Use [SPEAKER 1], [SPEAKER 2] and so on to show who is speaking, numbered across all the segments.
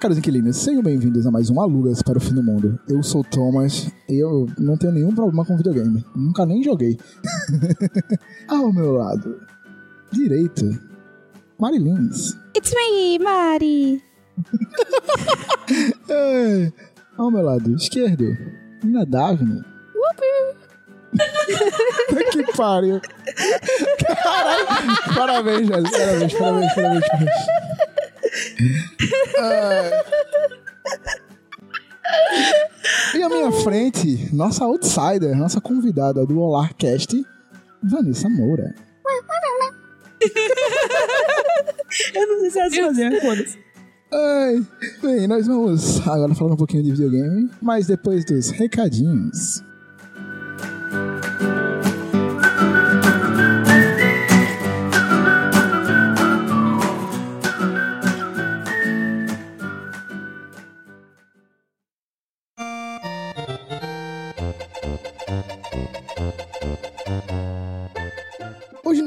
[SPEAKER 1] caros inquilinos, sejam bem-vindos a mais um Alugas para o Fim do Mundo. Eu sou o Thomas e eu não tenho nenhum problema com videogame. Nunca nem joguei. Ao meu lado, direito, Marilins.
[SPEAKER 2] It's me, Mari.
[SPEAKER 1] É, ao meu lado esquerdo, Nina Davine. que pariu. Caralho. Parabéns, Jéssica. Parabéns, parabéns, parabéns. parabéns. É. E à minha frente, nossa outsider, nossa convidada do Olarcast, Vanessa Moura.
[SPEAKER 2] Eu não sei se é assim fazer, foda-se.
[SPEAKER 1] Ai, bem, nós vamos agora falar um pouquinho de videogame, mas depois dos recadinhos.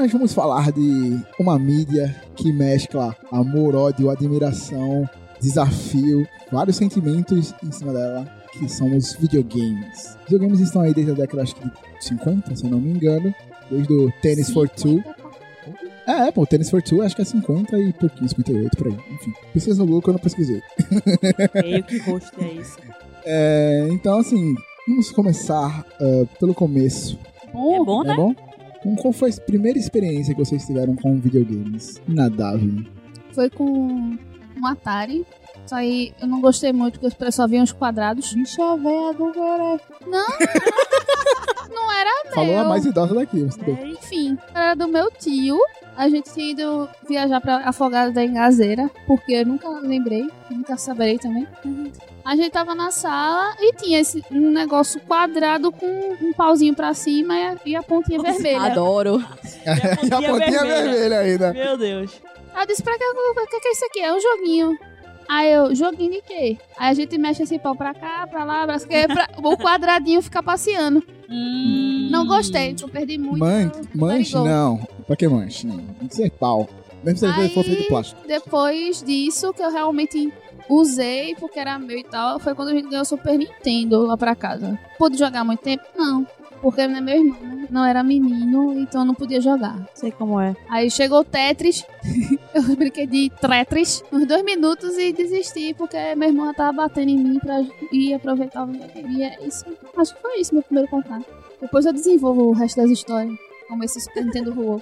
[SPEAKER 1] Nós vamos falar de uma mídia que mescla amor, ódio, admiração, desafio, vários sentimentos em cima dela, que são os videogames. Os videogames estão aí desde a década acho que de 50, se eu não me engano, desde o Tennis for Two. É, é, pô, Tennis for Two acho que é 50 e pouquinho, 58 por aí. Enfim, pesquisa no Google que eu não pesquisei.
[SPEAKER 2] Meio que rosto é isso.
[SPEAKER 1] É, então, assim, vamos começar uh, pelo começo.
[SPEAKER 2] é bom, né?
[SPEAKER 1] É bom? Então, qual foi a primeira experiência que vocês tiveram com videogames? Inadável.
[SPEAKER 3] Foi com um Atari. Só aí eu não gostei muito porque só vinham os quadrados. Bicha véia do Guaré. Não, não era meu.
[SPEAKER 1] Falou a mais idosa daqui, bem.
[SPEAKER 3] Enfim, era do meu tio. A gente tinha ido viajar pra Afogado da Engazeira, porque eu nunca lembrei, nunca saberei também. A gente tava na sala e tinha esse, um negócio quadrado com um pauzinho pra cima e a, e a pontinha vermelha.
[SPEAKER 2] Adoro.
[SPEAKER 1] E a pontinha
[SPEAKER 2] vermelha.
[SPEAKER 1] vermelha ainda.
[SPEAKER 2] Meu Deus.
[SPEAKER 3] Eu disse, pra que, pra que que é isso aqui? É um joguinho. Aí eu, joguinho de quê? Aí a gente mexe esse pau pra cá, pra lá, pra, cá, pra o quadradinho ficar passeando.
[SPEAKER 2] Hum.
[SPEAKER 3] Não gostei, eu perdi muito.
[SPEAKER 1] Man, manche,
[SPEAKER 3] it go.
[SPEAKER 1] não. Pra que manche? Não. Tem que ser pau. Mesmo se ele for feito de plástico.
[SPEAKER 3] Depois disso, que eu realmente usei, porque era meu e tal, foi quando a gente ganhou o Super Nintendo lá pra casa. Pude jogar há muito tempo? Não. Porque não é meu irmão, né? não era menino, então eu não podia jogar.
[SPEAKER 2] Sei como é.
[SPEAKER 3] Aí chegou o Tetris, eu brinquei de Tetris uns dois minutos e desisti, porque meu irmão já tava batendo em mim pra ir aproveitar o videogame. E é isso. Acho que foi isso meu primeiro contato. Depois eu desenvolvo o resto das histórias, como esse Super Nintendo rolou.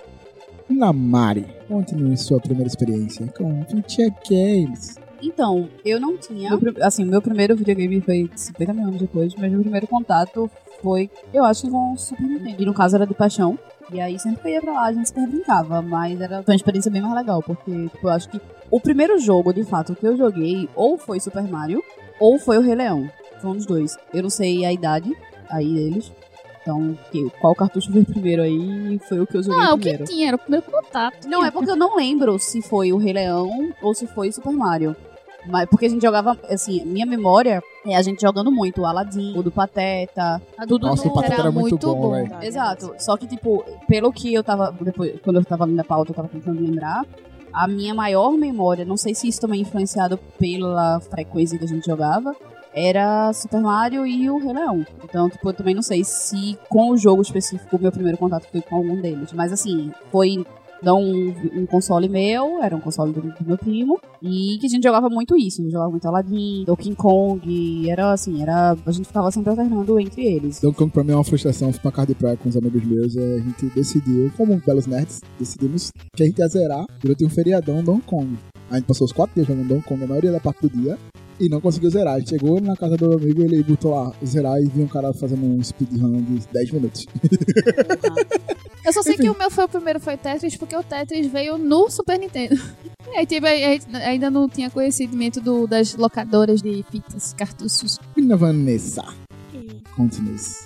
[SPEAKER 1] Namari, conte-nos sua primeira experiência com Future Games.
[SPEAKER 4] Então, eu não tinha. Meu assim, meu primeiro videogame foi 50 mil anos depois, mas meu primeiro contato foi, eu acho, com o Super Nintendo. E no caso era de paixão. E aí sempre que eu ia pra lá a gente super brincava, mas era uma experiência bem mais legal, porque tipo, eu acho que o primeiro jogo, de fato, que eu joguei ou foi Super Mario, ou foi o Rei Leão. Foi um dos dois. Eu não sei a idade aí deles. Então, que, qual cartucho veio primeiro aí foi o que eu joguei
[SPEAKER 3] Ah, o que
[SPEAKER 4] primeiro.
[SPEAKER 3] tinha, era o primeiro contato.
[SPEAKER 4] Não, é porque eu não lembro se foi o Rei Leão ou se foi Super Mario. Mas, porque a gente jogava, assim, minha memória é a gente jogando muito o Aladdin, o do Pateta.
[SPEAKER 3] Tudo
[SPEAKER 1] Nossa, o Pateta era muito bom,
[SPEAKER 3] bom.
[SPEAKER 1] velho.
[SPEAKER 4] Exato. Só que, tipo, pelo que eu tava. Depois, quando eu tava lendo a pauta, eu tava tentando lembrar. A minha maior memória, não sei se isso também é influenciado pela frequência que a gente jogava, era Super Mario e o Rei Leão. Então, tipo, eu também não sei se com o jogo específico o meu primeiro contato foi com algum deles. Mas assim, foi não um, um console meu, era um console do, do meu primo, e que a gente jogava muito isso, jogava muito Aladdin, Donkey Kong, era assim, era. A gente ficava sempre alternando entre eles.
[SPEAKER 1] Donkey Kong pra mim é uma frustração. Fui pra casa de praia com os amigos meus e a gente decidiu, como belos nerds, decidimos que a gente ia zerar durante um feriadão Donkey Kong. A gente passou os quatro dias jogando Donkey Kong, a maioria da parte do dia, e não conseguiu zerar. A gente chegou na casa do meu amigo, ele botou lá zerar e viu um cara fazendo um speedrun de 10 minutos.
[SPEAKER 3] Eu só sei
[SPEAKER 1] Enfim.
[SPEAKER 3] que o meu foi o primeiro foi Tetris, porque o Tetris veio no Super Nintendo. E aí tive, a gente ainda não tinha conhecimento do, das locadoras de fitas, cartuchos.
[SPEAKER 1] Menina Vanessa, conte-nos.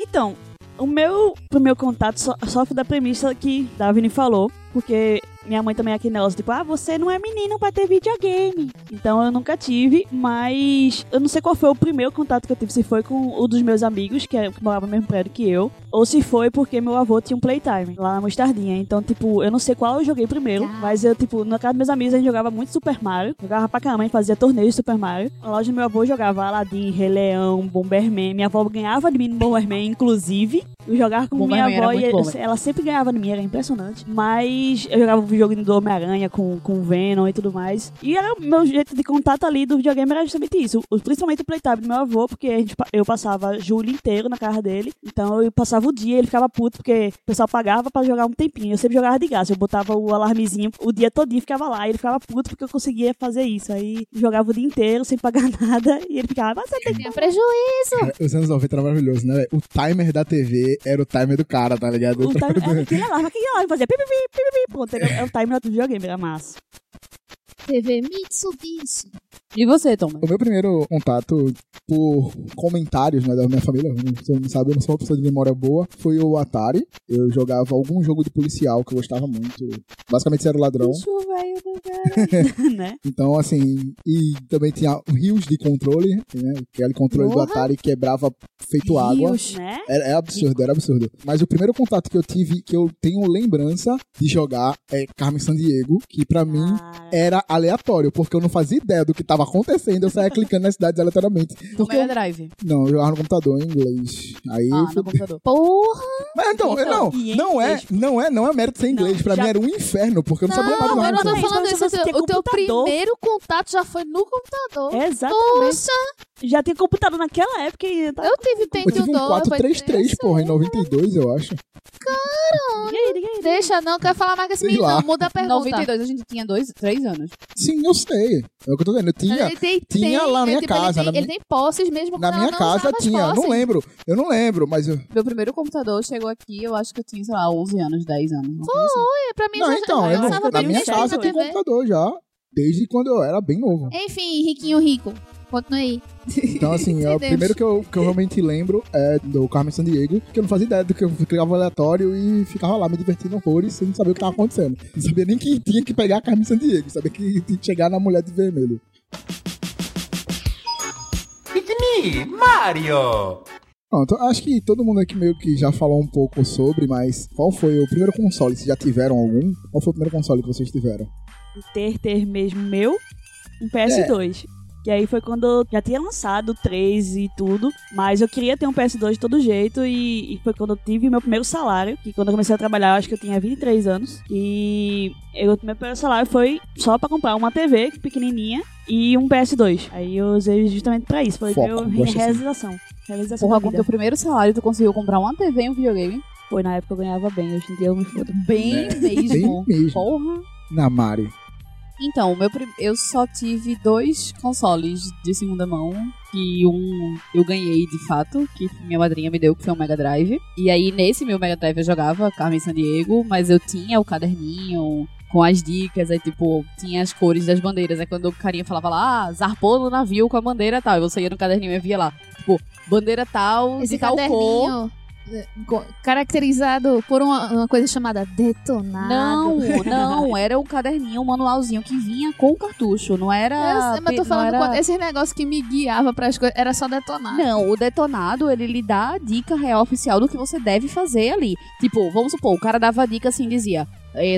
[SPEAKER 2] Então, o meu primeiro contato so- sofre da premissa que Davine falou, porque minha mãe também é aquele negócio, tipo, ah, você não é menino pra ter videogame. Então eu nunca tive, mas eu não sei qual foi o primeiro contato que eu tive, se foi com um dos meus amigos, que, é, que morava no mesmo prédio que eu. ou se foi porque meu avô tinha um playtime lá na Mostardinha. Então, tipo, eu não sei qual eu joguei primeiro,
[SPEAKER 3] Ah.
[SPEAKER 2] mas eu, tipo, na casa dos meus amigos a gente jogava muito Super Mario. Jogava pra caramba, a gente fazia torneio de Super Mario. Na loja do meu avô jogava Aladdin, Rei Leão, Bomberman. Minha avó ganhava de mim no Bomberman, inclusive. Eu jogava com minha
[SPEAKER 4] Bomberman
[SPEAKER 2] avó e
[SPEAKER 4] bom,
[SPEAKER 2] eu- ela sempre ganhava de mim, era impressionante. Mas eu jogava o jogo do Homem-Aranha com, com o Venom e tudo mais. E era o meu jeito de contato ali do videogame era justamente isso. O- Principalmente o playtime do meu avô, porque a gente, eu passava julho inteiro na casa dele. Então eu passava o dia, ele ficava puto, porque o pessoal pagava pra jogar um tempinho. Eu sempre jogava de graça. Eu botava o alarmezinho o dia todinho ficava lá. E ele ficava puto porque eu conseguia fazer isso. Aí jogava o dia inteiro sem pagar nada. E ele ficava, mas você tem que
[SPEAKER 3] Tinha prejuízo.
[SPEAKER 1] Cara, Os anos 90 era maravilhoso, né? O timer da TV era o timer do cara, tá ligado?
[SPEAKER 2] O time, era aquele alarme, aquele alarme fazia pipi, pipi, pipi, pronto, era- é o timer do videogame, era massa.
[SPEAKER 3] TV Mitsubishi.
[SPEAKER 4] E você, Tom?
[SPEAKER 1] O meu primeiro contato por comentários né, da minha família, você não sabe, eu não sou uma pessoa de memória boa, foi o Atari. Eu jogava algum jogo de policial que eu gostava muito. Basicamente era o ladrão.
[SPEAKER 4] Do
[SPEAKER 2] né?
[SPEAKER 1] Então, assim, e também tinha rios de controle, né? Aquele controle do
[SPEAKER 3] Porra.
[SPEAKER 1] Atari quebrava feito água.
[SPEAKER 4] Rios.
[SPEAKER 2] né?
[SPEAKER 1] Era, era absurdo, era absurdo. Mas o primeiro contato que eu tive, que eu tenho lembrança de jogar, é Carmen Sandiego, que pra mim
[SPEAKER 2] Ah,
[SPEAKER 1] era aleatório, porque eu não fazia ideia do que tava acontecendo, eu saía clicando nas cidades aleatoriamente. Porque eu,
[SPEAKER 4] Mega Drive.
[SPEAKER 1] não, eu jogava no computador em inglês. Aí
[SPEAKER 4] Ah,
[SPEAKER 1] eu
[SPEAKER 4] no
[SPEAKER 1] fui-
[SPEAKER 4] computador.
[SPEAKER 3] Porra.
[SPEAKER 1] Mas então,
[SPEAKER 2] Então,
[SPEAKER 1] não, não é, não é, não é mérito ser inglês,
[SPEAKER 2] Não,
[SPEAKER 1] pra
[SPEAKER 2] já-
[SPEAKER 1] mim era um inferno, porque eu não, sabia nada
[SPEAKER 3] Não, eu não tô falando isso. O teu
[SPEAKER 2] computador.
[SPEAKER 3] primeiro contato já foi no computador.
[SPEAKER 2] Exatamente.
[SPEAKER 3] Poxa,
[SPEAKER 2] Já tinha computador naquela época e tá...
[SPEAKER 3] eu tive
[SPEAKER 1] Eu
[SPEAKER 3] Pentium
[SPEAKER 1] tive um
[SPEAKER 3] 2.
[SPEAKER 1] 433, porra, em 92, eu acho.
[SPEAKER 2] Aí.
[SPEAKER 3] Deixa, não quero falar mais com esse menino, não. Muda a
[SPEAKER 4] Em
[SPEAKER 3] pergunta.
[SPEAKER 4] 92 a gente tinha dois, três anos.
[SPEAKER 1] Sim, eu sei. É o que eu tô dizendo. Eu tinha,
[SPEAKER 3] Ele tem,
[SPEAKER 1] tinha
[SPEAKER 3] tem,
[SPEAKER 1] lá na minha
[SPEAKER 3] ele, tipo, ele
[SPEAKER 1] casa,
[SPEAKER 3] tem-
[SPEAKER 1] na
[SPEAKER 3] Ele
[SPEAKER 1] minha-
[SPEAKER 3] tem posses mesmo
[SPEAKER 1] na minha casa tinha, eu não
[SPEAKER 3] posses.
[SPEAKER 1] lembro. Eu não lembro, mas eu,
[SPEAKER 4] Meu primeiro computador chegou aqui, eu acho que eu tinha, sei lá, 11 anos, 10 anos. assim.
[SPEAKER 3] É, Pra mim,
[SPEAKER 1] Não,
[SPEAKER 3] já,
[SPEAKER 1] então, eu não-
[SPEAKER 3] usava
[SPEAKER 1] na minha casa eu tinha
[SPEAKER 3] TV.
[SPEAKER 1] computador já, desde quando eu era bem novo.
[SPEAKER 3] Enfim, riquinho rico. Continue aí.
[SPEAKER 1] Então, assim, é o primeiro que eu, que eu realmente lembro é do Carmen Sandiego, que eu não fazia ideia do que eu clicava aleatório e ficava lá me divertindo horrores sem saber o que tava acontecendo. Não sabia nem que tinha que pegar a Carmen Sandiego, sabia que tinha que chegar na mulher de vermelho.
[SPEAKER 5] Mario!
[SPEAKER 1] Pronto, acho que todo mundo aqui meio que já falou um pouco sobre, mas qual foi o primeiro console? Vocês já tiveram algum? Qual foi o primeiro console que vocês tiveram?
[SPEAKER 2] ter, ter mesmo meu, um PS2. Que aí foi quando eu já tinha lançado o 3 e tudo, mas eu queria ter um PS2 de todo jeito e, e foi quando eu tive meu primeiro salário, que quando eu comecei a trabalhar, eu acho que eu tinha 23 anos, e eu, meu primeiro salário foi só pra comprar uma TV pequenininha e um PS2. Aí eu usei justamente pra isso, foi
[SPEAKER 1] Foco,
[SPEAKER 2] meu
[SPEAKER 1] assim.
[SPEAKER 2] realização. Realização
[SPEAKER 4] Porra, com teu primeiro salário, tu conseguiu comprar uma TV e um videogame?
[SPEAKER 2] Foi na época eu ganhava bem, hoje em dia eu me fodo.
[SPEAKER 4] Bem
[SPEAKER 1] Bem
[SPEAKER 4] mesmo.
[SPEAKER 1] mesmo.
[SPEAKER 4] Porra.
[SPEAKER 1] Na Mari.
[SPEAKER 4] Então, meu prim- eu só tive dois consoles de segunda mão. Que um eu ganhei de fato, que minha madrinha me deu, que foi um Mega Drive. E aí, nesse meu Mega Drive, eu jogava Carmen Sandiego, mas eu tinha o caderninho com as dicas, aí tipo, tinha as cores das bandeiras. Aí quando o carinha falava lá, ah, zarpou no navio com a bandeira tal, e você ia no caderninho e via lá, tipo, bandeira tal,
[SPEAKER 3] Esse
[SPEAKER 4] de tal cor.
[SPEAKER 3] Caracterizado por uma, uma coisa chamada detonado.
[SPEAKER 4] Não, não, era um caderninho, um manualzinho que vinha com o cartucho, não era.
[SPEAKER 3] Eu mas tô falando
[SPEAKER 4] era-
[SPEAKER 3] quando esse negócio que me guiava pras coisas era só detonar.
[SPEAKER 4] Não, o detonado, ele lhe dá a dica real oficial do que você deve fazer ali. Tipo, vamos supor, o cara dava a dica assim, dizia,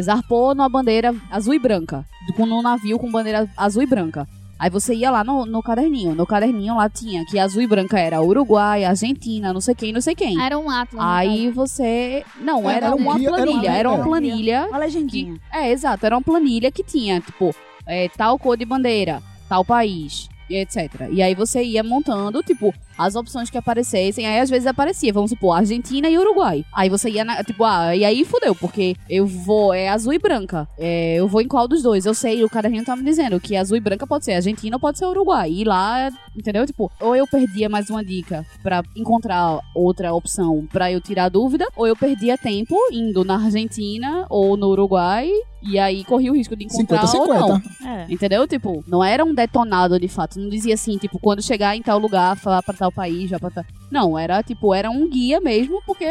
[SPEAKER 4] zarpou numa bandeira azul e branca, com um navio com bandeira azul e branca. Aí você ia lá no, no caderninho, no caderninho lá tinha que azul e branca era Uruguai, Argentina, não sei quem, não sei quem.
[SPEAKER 3] Era um Atlas.
[SPEAKER 4] Aí você... Não,
[SPEAKER 1] É,
[SPEAKER 4] era,
[SPEAKER 1] era um
[SPEAKER 4] uma
[SPEAKER 1] guia, era
[SPEAKER 4] planilha, era uma
[SPEAKER 1] guia.
[SPEAKER 4] planilha
[SPEAKER 2] Uma legendinha.
[SPEAKER 4] é, exato. Era uma planilha que tinha, tipo, é, tal cor de bandeira, tal país, etc. E aí você ia montando, tipo, as opções que aparecessem. Aí às vezes aparecia, vamos supor, Argentina e Uruguai. Aí você ia, na, tipo, ah, e aí fudeu, porque eu vou, é azul e branca. É, eu vou em qual dos dois? Eu sei, o caderninho tá me dizendo que azul e branca pode ser Argentina ou pode ser Uruguai. E lá, entendeu? Tipo, ou eu perdia mais uma dica pra encontrar outra opção pra eu tirar a dúvida, ou eu perdia tempo indo na Argentina ou no Uruguai. E aí corria o risco de encontrar
[SPEAKER 1] 50-50.
[SPEAKER 4] ou não.
[SPEAKER 2] É.
[SPEAKER 4] Entendeu? Tipo, não era um detonado de fato. Não dizia assim, tipo, quando chegar em tal lugar, falar pra tal país, já pra tal. Não, era tipo, era um guia mesmo, porque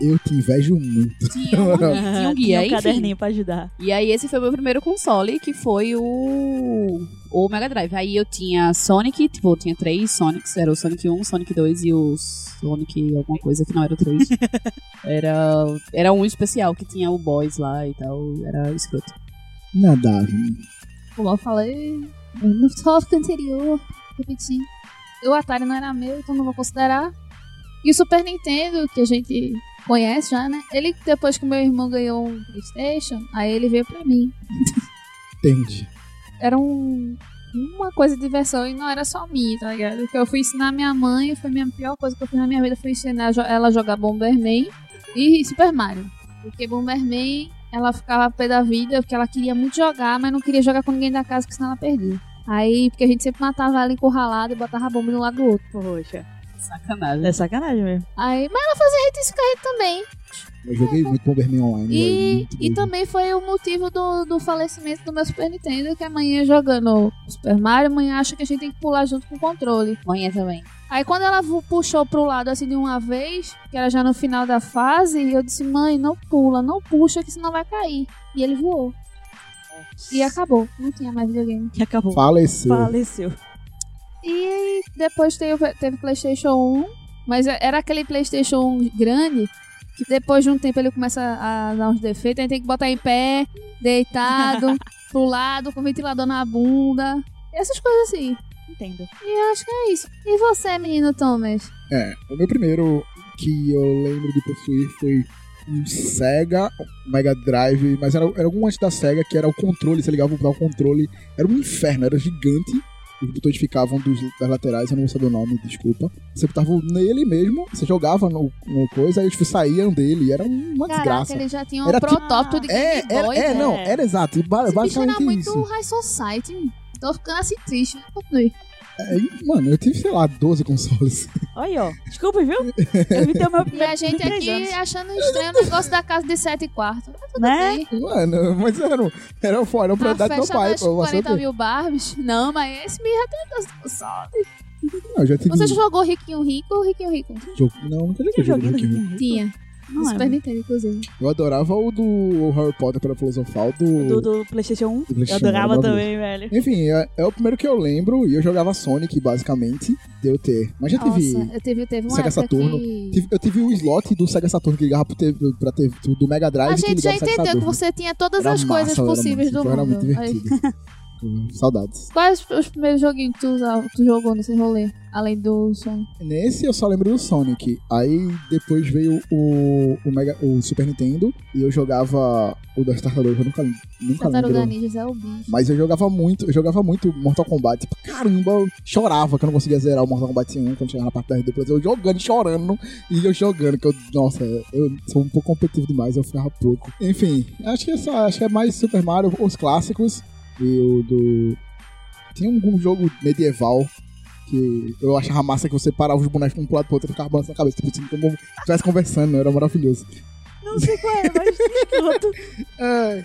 [SPEAKER 1] Eu te invejo muito.
[SPEAKER 4] Tinha um, tinha um guia,
[SPEAKER 2] Tinha um caderninho pra ajudar.
[SPEAKER 4] E aí esse foi o meu primeiro console, que foi o o Mega Drive. Aí eu tinha Sonic, tipo, eu tinha três Sonics, era o Sonic 1, o Sonic 2 e o Sonic alguma coisa que não era o 3. era, era um especial que tinha o Boys lá e tal, era escroto.
[SPEAKER 1] Nada.
[SPEAKER 3] Como eu falei no tópico anterior, repetindo. O Atari não era meu, então não vou considerar. E o Super Nintendo, que a gente conhece já, né? Ele, depois que meu irmão ganhou um Playstation, aí ele veio pra mim.
[SPEAKER 1] Entendi.
[SPEAKER 3] Era um, uma coisa de diversão e não era só minha, tá ligado? O que eu fui ensinar minha mãe, foi a minha pior coisa que eu fiz na minha vida, foi ensinar ela a jogar Bomberman e Super Mario. Porque Bomberman, ela ficava pé da vida, porque ela queria muito jogar, mas não queria jogar com ninguém da casa, porque senão ela perdia. Aí, porque a gente sempre matava ela encurralada e botava a bomba um lado do outro.
[SPEAKER 2] Poxa.
[SPEAKER 4] Sacanagem.
[SPEAKER 2] É sacanagem mesmo.
[SPEAKER 3] Aí, mas ela fazia hate esse carrete também.
[SPEAKER 1] Eu joguei muito Bomberman Online.
[SPEAKER 3] E, e também foi o motivo do, do falecimento do meu Super Nintendo, que amanhã jogando Super Mario, amanhã acha que a gente tem que pular junto com o controle.
[SPEAKER 4] Manhã também.
[SPEAKER 3] Aí quando ela puxou pro lado assim de uma vez, que era já no final da fase, eu disse, mãe, não pula, não puxa, que senão vai cair. E ele voou. E acabou. Não tinha mais videogame.
[SPEAKER 2] E acabou.
[SPEAKER 1] Faleceu.
[SPEAKER 2] Faleceu.
[SPEAKER 3] E depois teve, teve Playstation 1, mas é- era aquele Playstation 1 grande, que depois de um tempo ele começa a dar uns defeitos, aí tem que botar em pé, deitado, pro lado, com ventilador na bunda. Essas coisas assim.
[SPEAKER 2] Entendo.
[SPEAKER 3] E eu acho que é isso. E você, menino Thomas?
[SPEAKER 1] É, o meu primeiro que eu lembro de possuir foi um Sega Mega Drive, mas era, era algum antes da Sega, que era o controle, você ligava o controle, era um inferno, era gigante. Os botões ficavam dos, das laterais, eu não vou saber o nome, desculpa. Você botava nele mesmo, você jogava no, no coisa, aí tipo, saíam dele, era uma
[SPEAKER 3] Caraca,
[SPEAKER 1] desgraça.
[SPEAKER 3] ele já tinha um
[SPEAKER 1] Era tipo-
[SPEAKER 3] protótipo de Game
[SPEAKER 1] É, era,
[SPEAKER 3] Boy.
[SPEAKER 1] é,
[SPEAKER 3] velho.
[SPEAKER 1] não, era exato,
[SPEAKER 3] Esse bicho era
[SPEAKER 1] basicamente
[SPEAKER 3] muito
[SPEAKER 1] isso.
[SPEAKER 3] High Society. Tô ficando assim triste. Continue.
[SPEAKER 1] É, mano, eu tive, sei lá, 12 consoles.
[SPEAKER 2] Olha, ó. Desculpa, viu? Eu vi ter o meu
[SPEAKER 3] E a gente aqui
[SPEAKER 2] anos.
[SPEAKER 3] achando estranho o negócio da casa de 7 quartos. Mas tudo
[SPEAKER 2] Né?
[SPEAKER 3] bem.
[SPEAKER 1] Mano, mas era, um- era, fora, era prioridade do meu pai. você
[SPEAKER 3] 40
[SPEAKER 1] ter.
[SPEAKER 3] mil Barbies. Não, mas esse me já tem dois consoles.
[SPEAKER 1] Não, já tive.
[SPEAKER 3] Você já jogou Riquinho Rico ou Riquinho Rico?
[SPEAKER 1] jogo- Não, nunca joguei jogo and
[SPEAKER 2] Rick
[SPEAKER 3] Tinha.
[SPEAKER 2] Não
[SPEAKER 3] Super
[SPEAKER 2] lembro.
[SPEAKER 3] Nintendo, inclusive.
[SPEAKER 1] Eu adorava o do Harry Potter para Filosofal do.
[SPEAKER 2] Do, do PlayStation 1.
[SPEAKER 1] do
[SPEAKER 2] Eu
[SPEAKER 1] PlayStation,
[SPEAKER 2] adorava
[SPEAKER 1] era
[SPEAKER 2] também, velho.
[SPEAKER 1] Enfim, é, é o primeiro que eu lembro e eu jogava Sonic, basicamente, de eu ter. Mas já
[SPEAKER 3] Nossa,
[SPEAKER 1] tive.
[SPEAKER 3] eu teve, teve uma
[SPEAKER 1] Sega Saturno.
[SPEAKER 3] que...
[SPEAKER 1] tive- Eu tive o slot do Sega Saturno que ligava pro TV, pra ter do Mega Drive
[SPEAKER 3] A
[SPEAKER 1] que
[SPEAKER 3] gente já entendeu que você tinha todas
[SPEAKER 1] Era
[SPEAKER 3] as
[SPEAKER 1] massa,
[SPEAKER 3] coisas
[SPEAKER 1] era
[SPEAKER 3] possíveis
[SPEAKER 1] muito-
[SPEAKER 3] do
[SPEAKER 1] Era
[SPEAKER 3] mundo.
[SPEAKER 1] muito
[SPEAKER 3] Aí,
[SPEAKER 1] divertido. Hum, Saudades.
[SPEAKER 3] Quais os primeiros joguinhos que tu, usava- tu jogou nesse rolê? Além do Sonic?
[SPEAKER 1] Nesse eu só lembro do Sonic. Aí depois veio o, o, Mega, o Super Nintendo e eu jogava o das Tartarugas. Eu nunca, nunca
[SPEAKER 3] Tartaruga
[SPEAKER 1] lembro.
[SPEAKER 3] Ninjas é o bicho.
[SPEAKER 1] Mas eu jogava muito, eu jogava muito Mortal Kombat. Caramba, eu chorava que eu não conseguia zerar o Mortal Kombat 1 quando chegava na parte da depois eu jogando, chorando e eu jogando, que eu, nossa, eu sou um pouco competitivo demais, eu ficava pouco. Enfim, acho que é só, acho que é mais Super Mario, os clássicos e o do. Tinha algum jogo medieval que eu achava massa que você parava os bonecos um pro lado pro outro e ficava balançando a cabeça, tipo assim, como se estivesse conversando, era maravilhoso.
[SPEAKER 2] Não sei qual é, mas escroto.
[SPEAKER 1] É,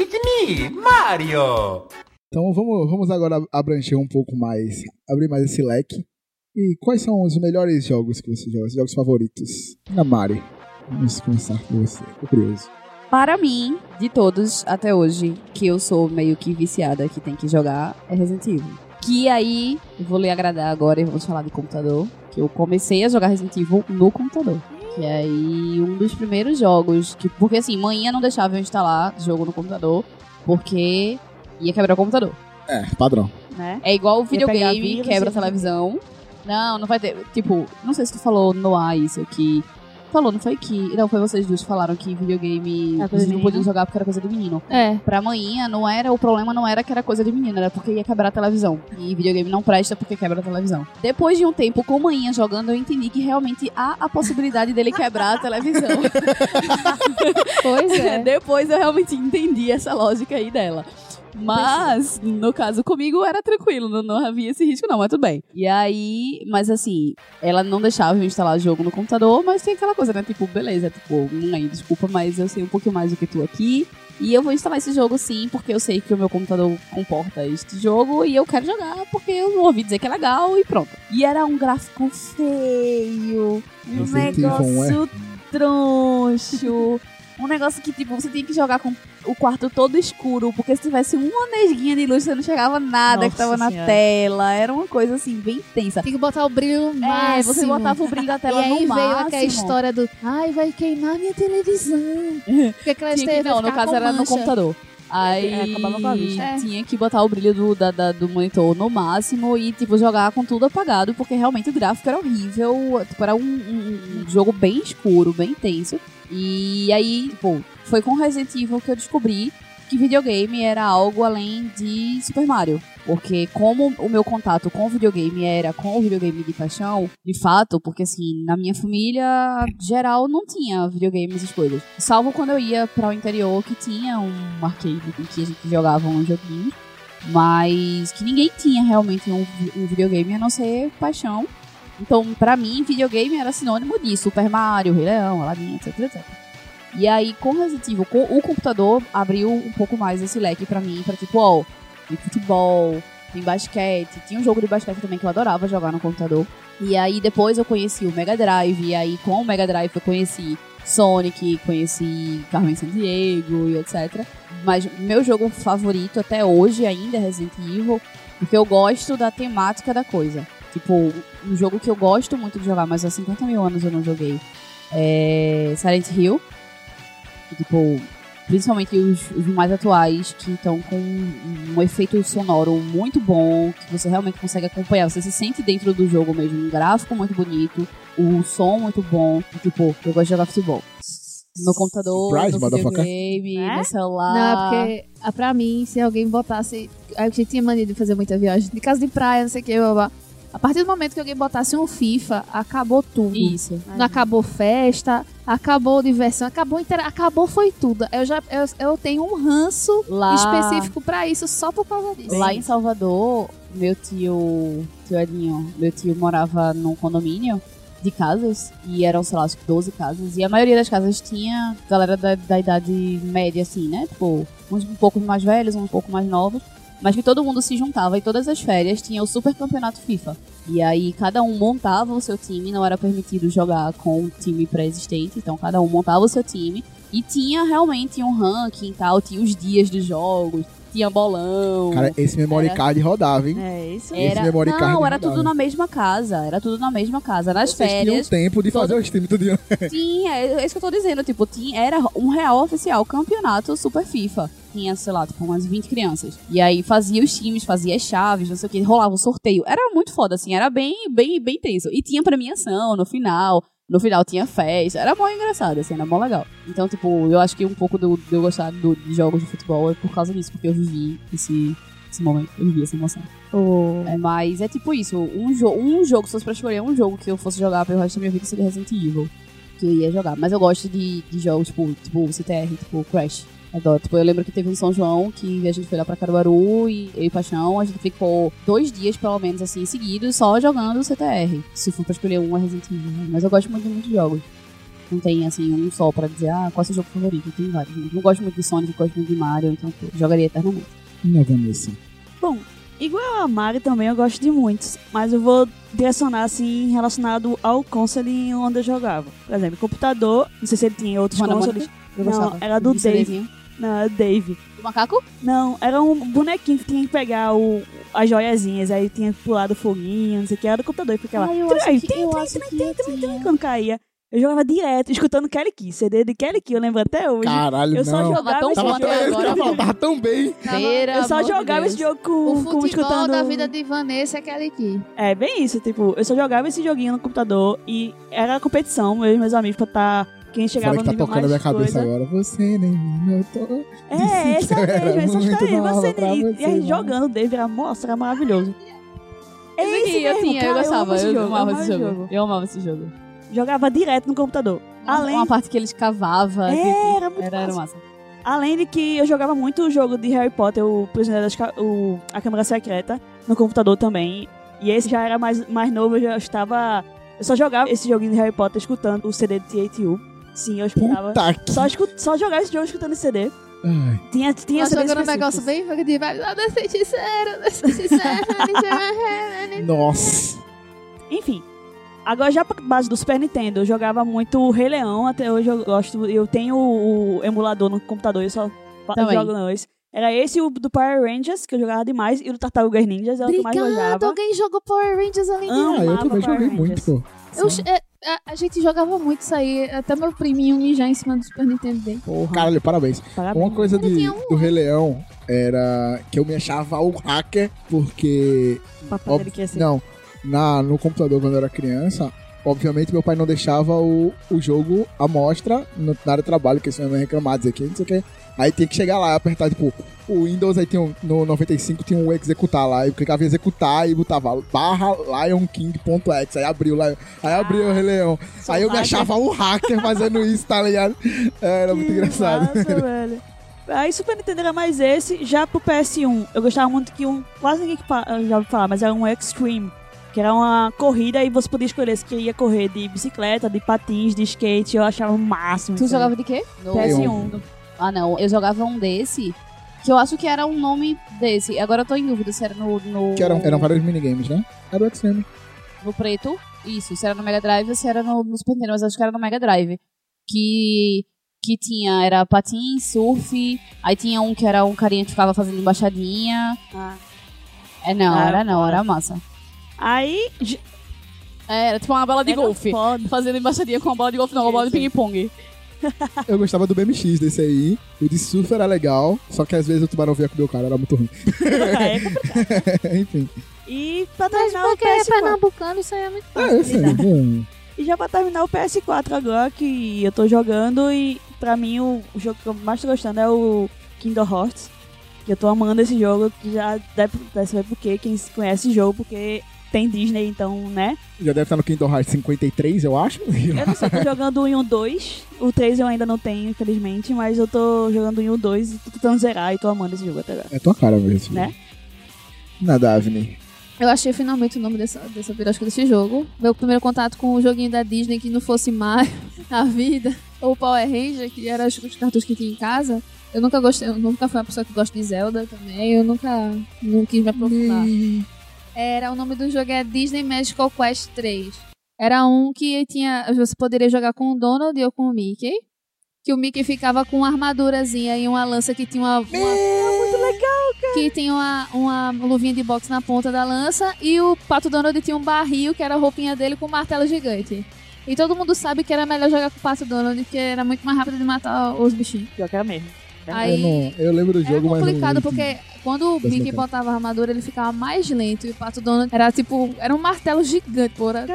[SPEAKER 5] It's me, Mario!
[SPEAKER 1] Então vamos, vamos agora abranger um pouco mais, abrir mais esse leque. E quais são os melhores jogos que você joga, os jogos favoritos? Na Mari, vamos começar por você, tô curioso.
[SPEAKER 4] Para mim, de todos até hoje, que eu sou meio que viciada, que tem que jogar, é Resident Evil. Que aí, eu vou lhe agradar agora e vamos falar de computador. Que eu comecei a jogar Resident Evil no computador. Que aí, um dos primeiros jogos. Que, porque assim, manhã não deixava eu instalar jogo no computador, porque ia quebrar o computador.
[SPEAKER 1] É, padrão.
[SPEAKER 2] Né?
[SPEAKER 4] É igual o videogame,
[SPEAKER 2] vírus
[SPEAKER 4] quebra a televisão. Não, não vai ter. Tipo, não sei se tu falou no ar isso que. Falou, não foi que. Não, foi vocês dois que falaram que videogame
[SPEAKER 2] É
[SPEAKER 4] não podiam jogar porque era coisa de menino.
[SPEAKER 3] É.
[SPEAKER 4] Pra manhã, não era. O problema não era que era coisa de menino, era porque ia quebrar a televisão. E videogame não presta porque quebra a televisão. Depois de um tempo com manhã jogando, eu entendi que realmente há a possibilidade dele quebrar a televisão.
[SPEAKER 3] Pois é.
[SPEAKER 4] Depois eu realmente entendi essa lógica aí dela. Mas, no caso comigo, era tranquilo, não, não havia esse risco, não, mas tudo bem. E aí, mas assim, ela não deixava eu instalar jogo no computador, mas tem aquela coisa, né? Tipo, beleza, tipo, mãe, desculpa, mas eu sei um pouquinho mais do que tu aqui. E eu vou instalar esse jogo sim, porque eu sei que o meu computador comporta este jogo e eu quero jogar porque eu ouvi dizer que é legal e pronto. E era um gráfico feio, um
[SPEAKER 1] Evil,
[SPEAKER 4] negócio troncho. Um negócio que, tipo, você tinha que jogar com o quarto todo escuro, porque se tivesse uma nesguinha de luz, você não chegava nada
[SPEAKER 2] Nossa
[SPEAKER 4] que tava na
[SPEAKER 2] Senhora.
[SPEAKER 4] tela. Era uma coisa, assim, bem tensa.
[SPEAKER 3] Tem que botar o brilho no
[SPEAKER 4] É,
[SPEAKER 3] máximo.
[SPEAKER 4] você botava o brilho da tela
[SPEAKER 3] e aí
[SPEAKER 4] no
[SPEAKER 3] veio
[SPEAKER 4] máximo.
[SPEAKER 3] aquela história do ai, vai queimar minha televisão. Porque aquela
[SPEAKER 4] Tinha que, não, no caso era no
[SPEAKER 3] mancha.
[SPEAKER 4] computador. Aí
[SPEAKER 2] É, acabava com a vista.
[SPEAKER 3] É.
[SPEAKER 4] tinha que botar o brilho do, da- da- do monitor no máximo e, tipo, jogar com tudo apagado, porque realmente o gráfico era horrível. Tipo, era um, um- um jogo bem escuro, bem tenso. E aí, tipo, foi com Resident Evil que eu descobri que videogame era algo além de Super Mario. Porque como o meu contato com o videogame era com o videogame de paixão, de fato, porque assim, na minha família geral não tinha videogames essas coisas. Salvo quando eu ia para o interior que tinha um arcade em que a gente jogava um joguinho. Mas que ninguém tinha realmente um, um videogame a não ser paixão. Então, pra mim, videogame era sinônimo disso. Super Mario, Rei Leão, Aladdin, etc, etc. E aí, com Resident Evil, com o computador abriu um pouco mais esse leque pra mim, pra tipo, ó, tem futebol, tem basquete, tinha um jogo de basquete também que eu adorava jogar no computador. E aí depois eu conheci o Mega Drive, e aí com o Mega Drive eu conheci Sonic, conheci Carmen Sandiego e etc. Mas meu jogo favorito até hoje ainda é Resident Evil, porque eu gosto da temática da coisa. Tipo, um jogo que eu gosto muito de jogar, mas há 50 mil anos eu não joguei, é Silent Hill. Que, tipo, principalmente os, os mais atuais, que estão com um, um efeito sonoro muito bom, que você realmente consegue acompanhar. Você se sente dentro do jogo mesmo. Um gráfico muito bonito, o som muito bom. E, tipo, eu gosto de jogar futebol. No computador,
[SPEAKER 1] Surprise,
[SPEAKER 4] no videogame,
[SPEAKER 2] É?
[SPEAKER 4] no celular.
[SPEAKER 3] Não, porque ah, pra mim, se alguém botasse. A gente tinha mania de fazer muita viagem de casa de praia, não sei o que, blá, blá. A partir do momento que alguém botasse um FIFA, acabou tudo.
[SPEAKER 4] Isso.
[SPEAKER 3] Não acabou festa, acabou diversão, acabou intera acabou foi tudo. Eu já eu, eu tenho um ranço
[SPEAKER 4] Lá-
[SPEAKER 3] específico pra isso só por causa disso.
[SPEAKER 4] Lá em Salvador, meu tio, tio Edinho, meu tio morava num condomínio de casas, e eram, sei lá, acho que 12 casas, e a maioria das casas tinha galera da, da idade média, assim, né? Tipo, uns um pouco mais velhos, uns um pouco mais novos, mas que todo mundo se juntava e todas as férias tinha o super campeonato FIFA. E aí cada um montava o seu time, não era permitido jogar com um time pré-existente, então cada um montava o seu time e tinha realmente um ranking e tal, tinha os dias dos jogos, tinha bolão.
[SPEAKER 1] Cara, esse memory
[SPEAKER 4] Era-
[SPEAKER 1] card rodava, hein?
[SPEAKER 2] É isso.
[SPEAKER 1] Esse
[SPEAKER 4] Era,
[SPEAKER 1] memory card
[SPEAKER 4] não, era
[SPEAKER 1] rodava.
[SPEAKER 4] tudo na mesma casa. Era tudo na mesma casa. Nas
[SPEAKER 1] Vocês tinham
[SPEAKER 4] férias,
[SPEAKER 1] tempo de
[SPEAKER 4] todo-
[SPEAKER 1] fazer o stream tudo dia.
[SPEAKER 4] tinha. É isso que eu tô dizendo. Tipo, tinha, era um real oficial campeonato Super FIFA. Tinha, sei lá, tipo, umas 20 crianças. E aí fazia os times, fazia as chaves, não sei o que, rolava o sorteio. Era muito foda, assim, era bem, bem, bem tenso. E tinha premiação no final. No final tinha festa. Era mó engraçado, assim, era mó legal. Então, tipo, eu acho que um pouco do, de eu gostar do- de jogos de futebol é por causa disso, porque eu vivi esse, esse momento, eu vivi essa emoção.
[SPEAKER 2] O-
[SPEAKER 4] É, mas é tipo isso, um, jo um jogo, se fosse pra escolher um jogo que eu fosse jogar pelo resto da minha vida, seria Resident Evil. Que eu ia jogar. Mas eu gosto de, de jogos, tipo, tipo CTR, tipo Crash. Adoro. Tipo, eu lembro que teve um São João que a gente foi lá pra Caruaru e eu e Paixão, a gente ficou dois dias, pelo menos, assim, seguidos, só jogando CTR. Se for pra escolher um, é Resident Evil. né? Mas eu gosto muito de muitos jogos. Não tem, assim, um só pra dizer, ah, qual é o seu jogo favorito? Tem vários. Não gosto muito de Sonic, gosto muito de Mario, então tipo, jogaria eternamente.
[SPEAKER 1] Não vamos assim.
[SPEAKER 2] Bom, igual a Mari também eu gosto de muitos, mas eu vou direcionar assim relacionado ao console onde eu jogava. Por exemplo, computador, não sei se ele tinha outros
[SPEAKER 4] Mano,
[SPEAKER 2] consoles. Não, era do
[SPEAKER 4] CDzinho.
[SPEAKER 2] Não, era Dave.
[SPEAKER 4] Do macaco?
[SPEAKER 2] Não, era um bonequinho que tinha que pegar o, as joiazinhas, aí tinha que pular do foguinho, não sei o que, era do computador e ficava
[SPEAKER 3] Ah, eu acho que,
[SPEAKER 2] tem,
[SPEAKER 3] eu
[SPEAKER 2] tem,
[SPEAKER 3] acho que
[SPEAKER 2] quando caía. Eu jogava direto, escutando Kelly Key, CD de Kelly Key, eu lembro até hoje.
[SPEAKER 1] Caralho,
[SPEAKER 2] eu só
[SPEAKER 1] não.
[SPEAKER 2] jogava
[SPEAKER 4] tão
[SPEAKER 2] esse jogo.
[SPEAKER 1] tava, tava tão bem.
[SPEAKER 4] Pelo
[SPEAKER 2] Eu só jogava
[SPEAKER 4] Deus.
[SPEAKER 2] esse jogo
[SPEAKER 3] O
[SPEAKER 2] com, com
[SPEAKER 3] futebol
[SPEAKER 2] escutando.
[SPEAKER 3] da vida de Vanessa é aquele aqui.
[SPEAKER 2] É, bem isso, tipo, eu só jogava esse joguinho no computador e era competição, eu e meus amigos, pra tá. Quem chegava
[SPEAKER 1] Fala que tá
[SPEAKER 2] no nível
[SPEAKER 1] tocando na minha
[SPEAKER 2] mais
[SPEAKER 1] cabeça
[SPEAKER 2] coisa.
[SPEAKER 1] agora. Você nem me notou.
[SPEAKER 2] É, essa
[SPEAKER 1] eu
[SPEAKER 2] mesmo, essa história aí. Você
[SPEAKER 1] pra
[SPEAKER 2] e,
[SPEAKER 1] você,
[SPEAKER 2] e a gente
[SPEAKER 1] mano.
[SPEAKER 2] jogando o Dave, era, nossa, era maravilhoso. É
[SPEAKER 4] Esse eu
[SPEAKER 2] mesmo,
[SPEAKER 4] eu
[SPEAKER 2] cara,
[SPEAKER 4] gostava,
[SPEAKER 2] amo esse
[SPEAKER 4] eu,
[SPEAKER 2] jogo,
[SPEAKER 4] amava
[SPEAKER 2] eu
[SPEAKER 4] esse
[SPEAKER 2] amo
[SPEAKER 4] jogo. Eu amava esse jogo.
[SPEAKER 2] Jogava direto no computador. Além,
[SPEAKER 4] Uma parte que eles cavavam.
[SPEAKER 2] É,
[SPEAKER 4] que-
[SPEAKER 2] era muito
[SPEAKER 4] era, era
[SPEAKER 2] massa. além de que eu jogava muito o jogo de Harry Potter, o Prisioneiro das Ca- o A Câmara Secreta, no computador também. E esse já era mais, mais novo, eu já estava. Eu só jogava esse joguinho de Harry Potter escutando o CD de TATU. Sim, eu escutava.
[SPEAKER 1] Puta que...
[SPEAKER 2] Só, escu- só jogava esse jogo escutando esse CD.
[SPEAKER 1] Ai,
[SPEAKER 2] Tinha, tinha CDs
[SPEAKER 3] jogando um
[SPEAKER 2] específicos.
[SPEAKER 3] negócio bem de vai, ah, da feiticeira, da feiticeira.
[SPEAKER 1] nossa.
[SPEAKER 2] Enfim. Agora, já pra base do Super Nintendo, eu jogava muito o Rei Leão, até hoje eu gosto. Eu tenho o emulador no computador, eu só
[SPEAKER 4] Também.
[SPEAKER 2] jogo dois. Era esse o do Power Rangers, que eu jogava demais, e o do Tartarugas Ninjas, é o que eu mais
[SPEAKER 3] Obrigado,
[SPEAKER 2] jogava.
[SPEAKER 3] alguém jogou Power Rangers além de
[SPEAKER 2] Amo.
[SPEAKER 1] Ah, eu também
[SPEAKER 2] Power
[SPEAKER 1] joguei muito,
[SPEAKER 2] Rangers.
[SPEAKER 1] pô.
[SPEAKER 3] Eu, é, a, a gente jogava muito isso aí, até meu priminho mijar em cima do Super Nintendo dele.
[SPEAKER 2] Porra,
[SPEAKER 1] Caralho, parabéns.
[SPEAKER 2] parabéns.
[SPEAKER 1] Uma coisa de,
[SPEAKER 3] um-
[SPEAKER 1] do Rei Leão era que eu me achava o hacker, porque.
[SPEAKER 2] O papai
[SPEAKER 1] Óbvio-
[SPEAKER 2] dele que ia ser.
[SPEAKER 1] Não, na, no computador quando eu era criança, obviamente meu pai não deixava o, o jogo à mostra no, na área de trabalho, que senão ia reclamar, dizer que não sei o que. Aí tinha que chegar lá e apertar, tipo, o Windows aí tinha um, no 95 tinha um executar lá, eu clicava em executar e botava barra lionking.exe, aí abriu lá, aí abriu o Rei Leão. Aí eu me achava um hacker fazendo isso, tá ligado? Era muito
[SPEAKER 2] Que
[SPEAKER 1] engraçado.
[SPEAKER 2] massa, velho. Aí Super Nintendo era mais esse, já pro PS1, eu gostava muito que um, quase ninguém que já ouviu falar, mas era um Extreme, que era uma corrida e você podia escolher se queria correr de bicicleta, de patins, de skate, eu achava o máximo.
[SPEAKER 3] Tu
[SPEAKER 2] aí.
[SPEAKER 3] jogava de quê?
[SPEAKER 4] No-
[SPEAKER 2] PS1.
[SPEAKER 4] Ah, não. Eu jogava um desse, que eu acho que era um nome desse. Agora eu tô em dúvida se era no... no
[SPEAKER 1] Que eram, eram vários minigames, né? Era o Extreme.
[SPEAKER 4] No preto. Isso, se era no Mega Drive ou se era no, no Super Nintendo, mas acho que era no Mega Drive. Que... Que tinha, era patins, surf, aí tinha um que era um carinha que ficava fazendo embaixadinha.
[SPEAKER 2] Ah.
[SPEAKER 4] É, não,
[SPEAKER 2] Ah,
[SPEAKER 4] era não, era massa.
[SPEAKER 2] Aí.
[SPEAKER 4] É, era tipo uma bola de
[SPEAKER 2] era
[SPEAKER 4] golfe.
[SPEAKER 2] foda.
[SPEAKER 4] Fazendo embaixadinha com uma bola de golfe, não, uma bola de
[SPEAKER 2] Isso.
[SPEAKER 4] ping-pong.
[SPEAKER 1] Eu gostava do BMX desse aí. O de surf era legal, só que às vezes o tubarão vinha comer o cara, era muito ruim.
[SPEAKER 2] É.
[SPEAKER 1] Enfim.
[SPEAKER 2] E pra
[SPEAKER 3] Mas
[SPEAKER 2] terminar o
[SPEAKER 3] porque é
[SPEAKER 2] PS4.
[SPEAKER 3] pernambucano, isso aí é muito
[SPEAKER 1] Ah, eu sei. Bom,
[SPEAKER 2] E já pra terminar o PS4 agora, que eu tô jogando e pra mim o, o jogo que eu mais tô gostando é o Kingdom Hearts. Que eu tô amando esse jogo, que já deve, deve saber por quê, quem conhece o jogo, porque tem Disney, então, né?
[SPEAKER 1] já deve estar no Kingdom Hearts 53, eu acho.
[SPEAKER 2] Eu não sei, tô jogando o 1 e o 2. O 3 eu ainda não tenho, infelizmente, mas eu tô jogando o 1 e o 2 e tô tentando zerar e tô amando esse jogo até agora.
[SPEAKER 1] É tua cara mesmo.
[SPEAKER 2] Né?
[SPEAKER 1] Na Daphne.
[SPEAKER 3] Eu achei finalmente o nome dessa, dessa birosca desse jogo. Meu primeiro contato com o joguinho da Disney que não fosse Mario na vida, ou Power Ranger, que eram os, os cartuchos que tinha em casa. Eu nunca gostei, eu nunca fui uma pessoa que gosta de Zelda também, eu nunca não quis me aprofundar. Era o nome do jogo é Disney Magical Quest 3. Era um que tinha, você poderia jogar com o Donald ou com o Mickey. Que o Mickey ficava com uma armadurazinha e uma lança que tinha uma, uma cara. Que tinha uma, uma luvinha de boxe na ponta da lança e o Pato Donald tinha um barril que era a roupinha dele com um martelo gigante. E todo mundo sabe que era melhor jogar com o Pato Donald, porque era muito mais rápido de matar os bichinhos.
[SPEAKER 2] Pior que era mesmo.
[SPEAKER 3] Aí-
[SPEAKER 1] Eu, não, eu lembro do
[SPEAKER 3] Era
[SPEAKER 1] jogo, mas. não
[SPEAKER 3] complicado porque quando o Mickey botava a armadura, ele ficava mais lento. E o Pato Donald era tipo. Era um martelo gigante, pô. Era,